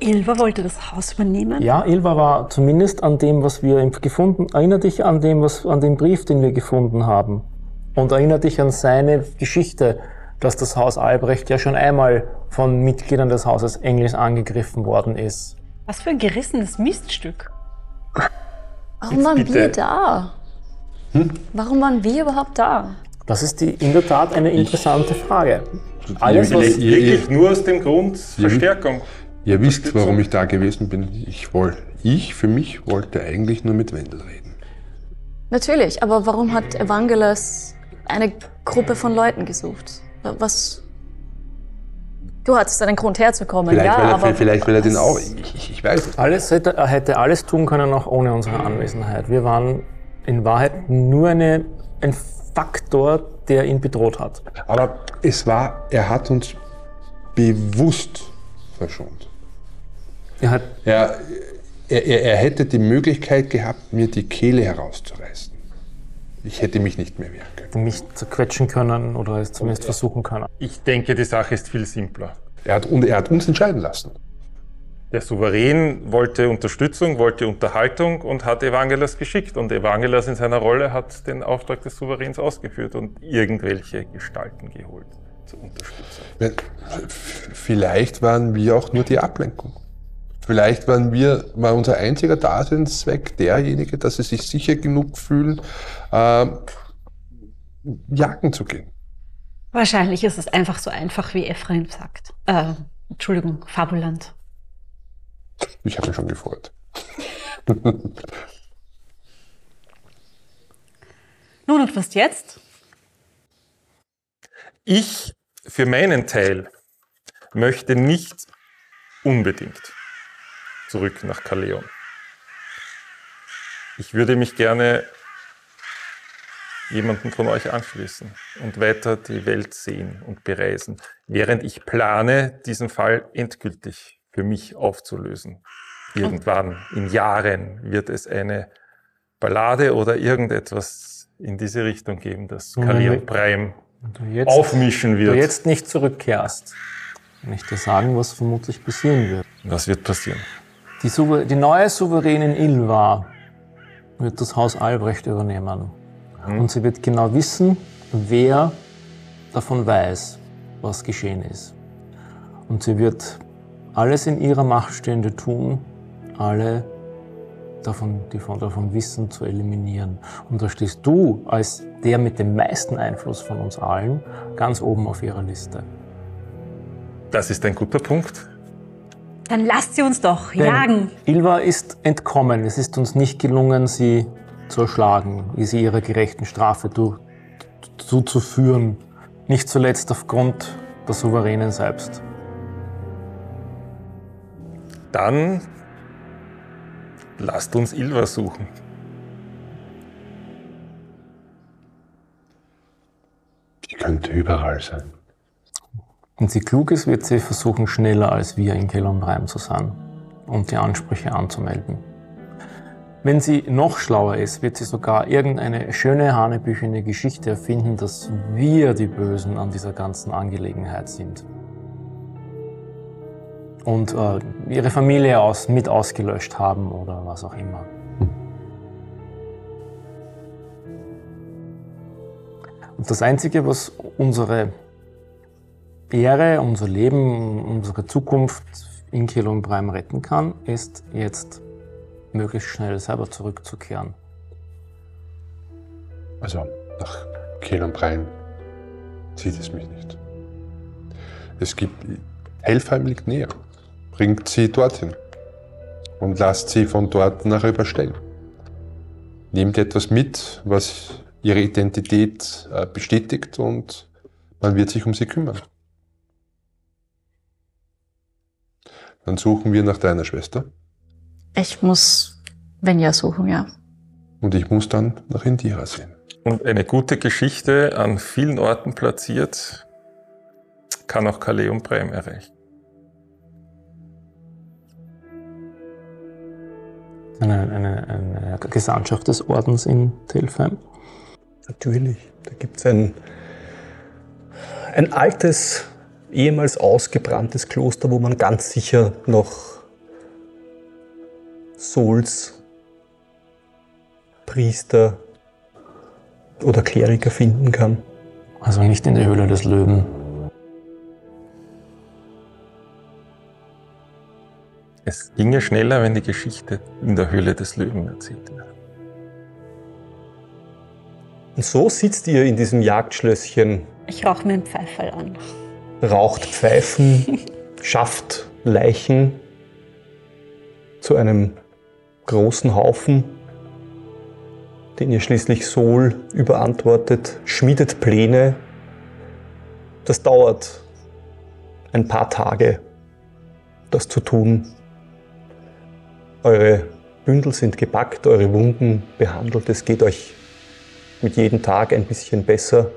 Ilva wollte das Haus übernehmen? Ja, Ilva war zumindest an dem, was wir gefunden. Erinner dich an dem, was, an den Brief, den wir gefunden haben. und erinnert dich an seine Geschichte, dass das Haus Albrecht ja schon einmal von Mitgliedern des Hauses Engels angegriffen worden ist. Was für ein gerissenes Miststück. Warum waren bitte. wir da? Warum waren wir überhaupt da? Das ist die, in der Tat eine interessante Frage. Alles, was, ihr- Wirklich nur aus dem Grund Verstärkung. Ihr wisst, warum ich da gewesen bin. Ich wollte, ich für mich wollte eigentlich nur mit Wendel reden. Natürlich, aber warum hat Evangelos eine Gruppe von Leuten gesucht? Was. Du hattest einen Grund herzukommen, Vielleicht, ja, will, er, aber. vielleicht will er den auch. Ich, ich, ich weiß es. alles hätte, er hätte alles tun können, auch ohne unsere Anwesenheit. Wir waren in Wahrheit nur eine, ein Faktor, der ihn bedroht hat. Aber es war, er hat uns bewusst verschont. Er hat Er, er, er, er hätte die Möglichkeit gehabt, mir die Kehle herauszureißen. Ich hätte mich nicht mehr wehren können. mich zerquetschen können oder es zumindest versuchen können. Ich denke, die Sache ist viel simpler. Er hat, und er hat uns entscheiden lassen. Der Souverän wollte Unterstützung, wollte Unterhaltung und hat Evangelos geschickt. Und Evangelos in seiner Rolle hat den Auftrag des Souveräns ausgeführt und irgendwelche Gestalten geholt zur Unterstützung. Vielleicht waren wir auch nur die Ablenkung. Vielleicht waren wir, war unser einziger Daseinszweck derjenige, dass sie sich sicher genug fühlen, ähm, jagen zu gehen. Wahrscheinlich ist es einfach so einfach, wie Ephraim sagt. Äh, Entschuldigung, fabulant. Ich habe mich schon gefreut. Nun und was jetzt? Ich für meinen Teil möchte nicht unbedingt zurück nach Kaleon. Ich würde mich gerne jemanden von euch anschließen und weiter die Welt sehen und bereisen, während ich plane, diesen Fall endgültig für mich aufzulösen. Irgendwann in Jahren wird es eine Ballade oder irgendetwas in diese Richtung geben, das Und wenn Kaleon wir- Prime Wenn du jetzt, aufmischen du wird. jetzt nicht zurückkehrst, kann ich dir sagen, was vermutlich passieren wird. Was wird passieren? Die, Souver die neue Souveränin Ilva wird das Haus Albrecht übernehmen. Und sie wird genau wissen, wer davon weiß, was geschehen ist. Und sie wird alles in ihrer Macht Stehende tun, alle davon, die von davon wissen, zu eliminieren. Und da stehst du als der mit dem meisten Einfluss von uns allen ganz oben auf ihrer Liste. Das ist ein guter Punkt. Dann lasst sie uns doch Denn jagen. Ilva ist entkommen. Es ist uns nicht gelungen, sie zu erschlagen, sie ihrer gerechten Strafe zuzuführen. Nicht zuletzt aufgrund der Souveränen selbst. Dann lasst uns Ilva suchen. Die könnte überall sein. Wenn sie klug ist, wird sie versuchen, schneller als wir in Kelonbreim zu sein und die Ansprüche anzumelden. Wenn sie noch schlauer ist, wird sie sogar irgendeine schöne, hanebüchene Geschichte erfinden, dass wir die Bösen an dieser ganzen Angelegenheit sind. Und äh, ihre Familie aus, mit ausgelöscht haben oder was auch immer. Und das Einzige, was unsere Ehre, unser Leben, unsere Zukunft in Kelonbreim retten kann, ist jetzt möglichst schnell selber zurückzukehren. Also nach Kehlambrein zieht es mich nicht. Es gibt, Helfheim liegt näher. Bringt sie dorthin und lasst sie von dort nachher überstellen. Nehmt etwas mit, was ihre Identität äh, bestätigt und man wird sich um sie kümmern. Dann suchen wir nach deiner Schwester Ich muss Venja suchen, ja. und ich muss dann nach Indira sehen. Und eine gute Geschichte an vielen Orten platziert, kann auch Kaleum Prime erreichen. Eine, eine, eine Gesandtschaft des Ordens in Telfheim. Natürlich. Da gibt es ein, ein altes, ehemals ausgebranntes Kloster, wo man ganz sicher noch Souls, Priester oder Kleriker finden kann. Also nicht in der Höhle des Löwen. Es ginge schneller, wenn die Geschichte in der Höhle des Löwen erzählt wäre. Und so sitzt ihr in diesem Jagdschlösschen, Ich rauche mir einen Pfeiferl an. raucht Pfeifen, schafft Leichen zu einem großen Haufen, den ihr schließlich Sol überantwortet, schmiedet Pläne. Das dauert ein paar Tage, das zu tun. Eure Bündel sind gepackt, eure Wunden behandelt. Es geht euch mit jedem Tag ein bisschen besser.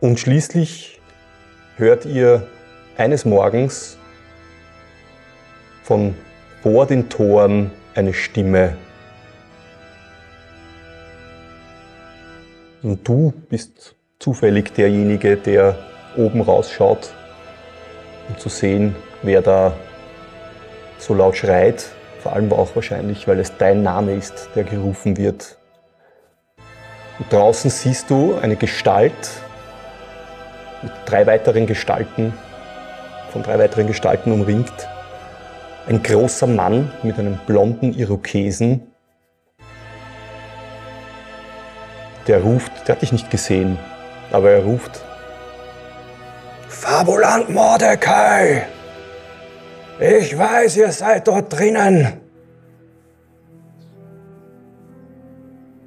Und schließlich hört ihr eines Morgens von vor den Toren eine Stimme. Und du bist zufällig derjenige, der oben rausschaut, um zu sehen, wer da so laut schreit. Vor allem auch wahrscheinlich, weil es dein Name ist, der gerufen wird. Und draußen siehst du eine Gestalt mit drei weiteren Gestalten, von drei weiteren Gestalten umringt. Ein großer Mann mit einem blonden Irokesen, der ruft, der hat dich nicht gesehen, aber er ruft, Fabulant Mordecai! Ich weiß, ihr seid dort drinnen.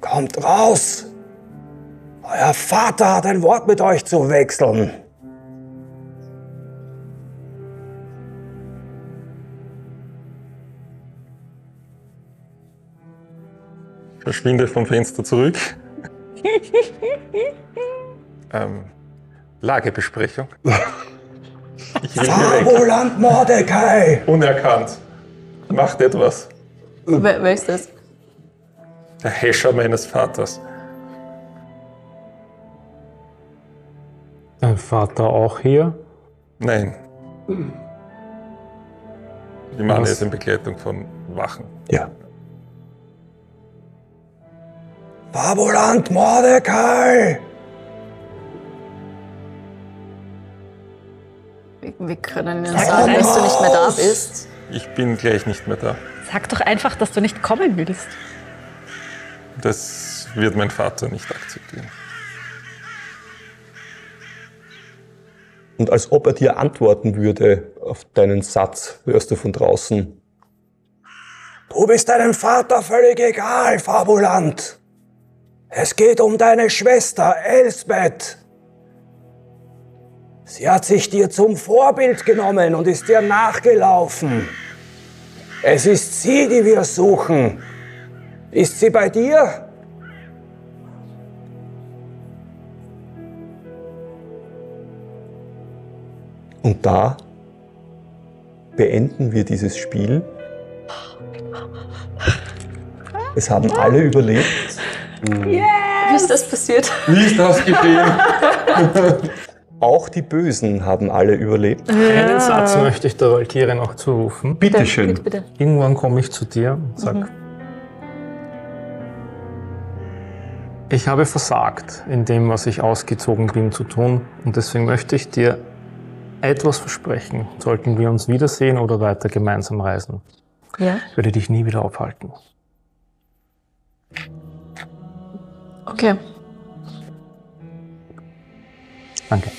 Kommt raus! Euer Vater hat ein Wort mit euch zu wechseln. Verschwinde vom Fenster zurück. ähm, Lagebesprechung. Fabulant Mordecai! Unerkannt. Macht etwas. Wer, wer ist das? Der Häscher meines Vaters. Dein Vater auch hier? Nein. Die Mann Was? ist in Begleitung von Wachen. Ja. Fabulant Mordecai! Wir, wir können ihnen Sag sagen, dass du nicht mehr da bist. Ich bin gleich nicht mehr da. Sag doch einfach, dass du nicht kommen willst. Das wird mein Vater nicht akzeptieren. Und als ob er dir antworten würde auf deinen Satz, hörst du von draußen. Du bist deinem Vater völlig egal, Fabulant. Es geht um deine Schwester Elsbeth. Sie hat sich dir zum Vorbild genommen und ist dir nachgelaufen. Es ist sie, die wir suchen. Ist sie bei dir? Und da beenden wir dieses Spiel. Es haben alle überlebt. Wie ist das passiert? Wie ist das geschehen? Auch die Bösen haben alle überlebt. Einen Satz möchte ich der Valkyrie noch zurufen. Bitteschön. Bitte, bitte. Irgendwann komme ich zu dir und sag, ich habe versagt in dem, was ich ausgezogen bin zu tun und deswegen möchte ich dir etwas versprechen. Sollten wir uns wiedersehen oder weiter gemeinsam reisen, Ja. ich werde dich nie wieder aufhalten. Okay. Danke.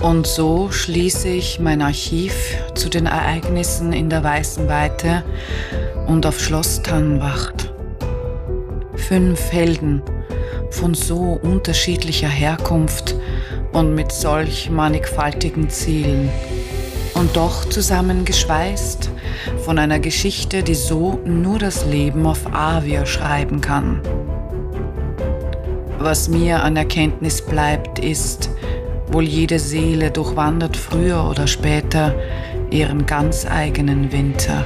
Und so schließe ich mein Archiv zu den Ereignissen in der Weißen Weite und auf Schloss Tannenwacht. Fünf Helden von so unterschiedlicher Herkunft und mit solch mannigfaltigen Zielen. Und doch zusammengeschweißt von einer Geschichte, die so nur das Leben auf Avia schreiben kann. Was mir an Erkenntnis bleibt, ist, wohl jede Seele durchwandert früher oder später ihren ganz eigenen Winter.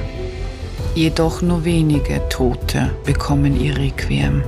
Jedoch nur wenige Tote bekommen ihr Requiem.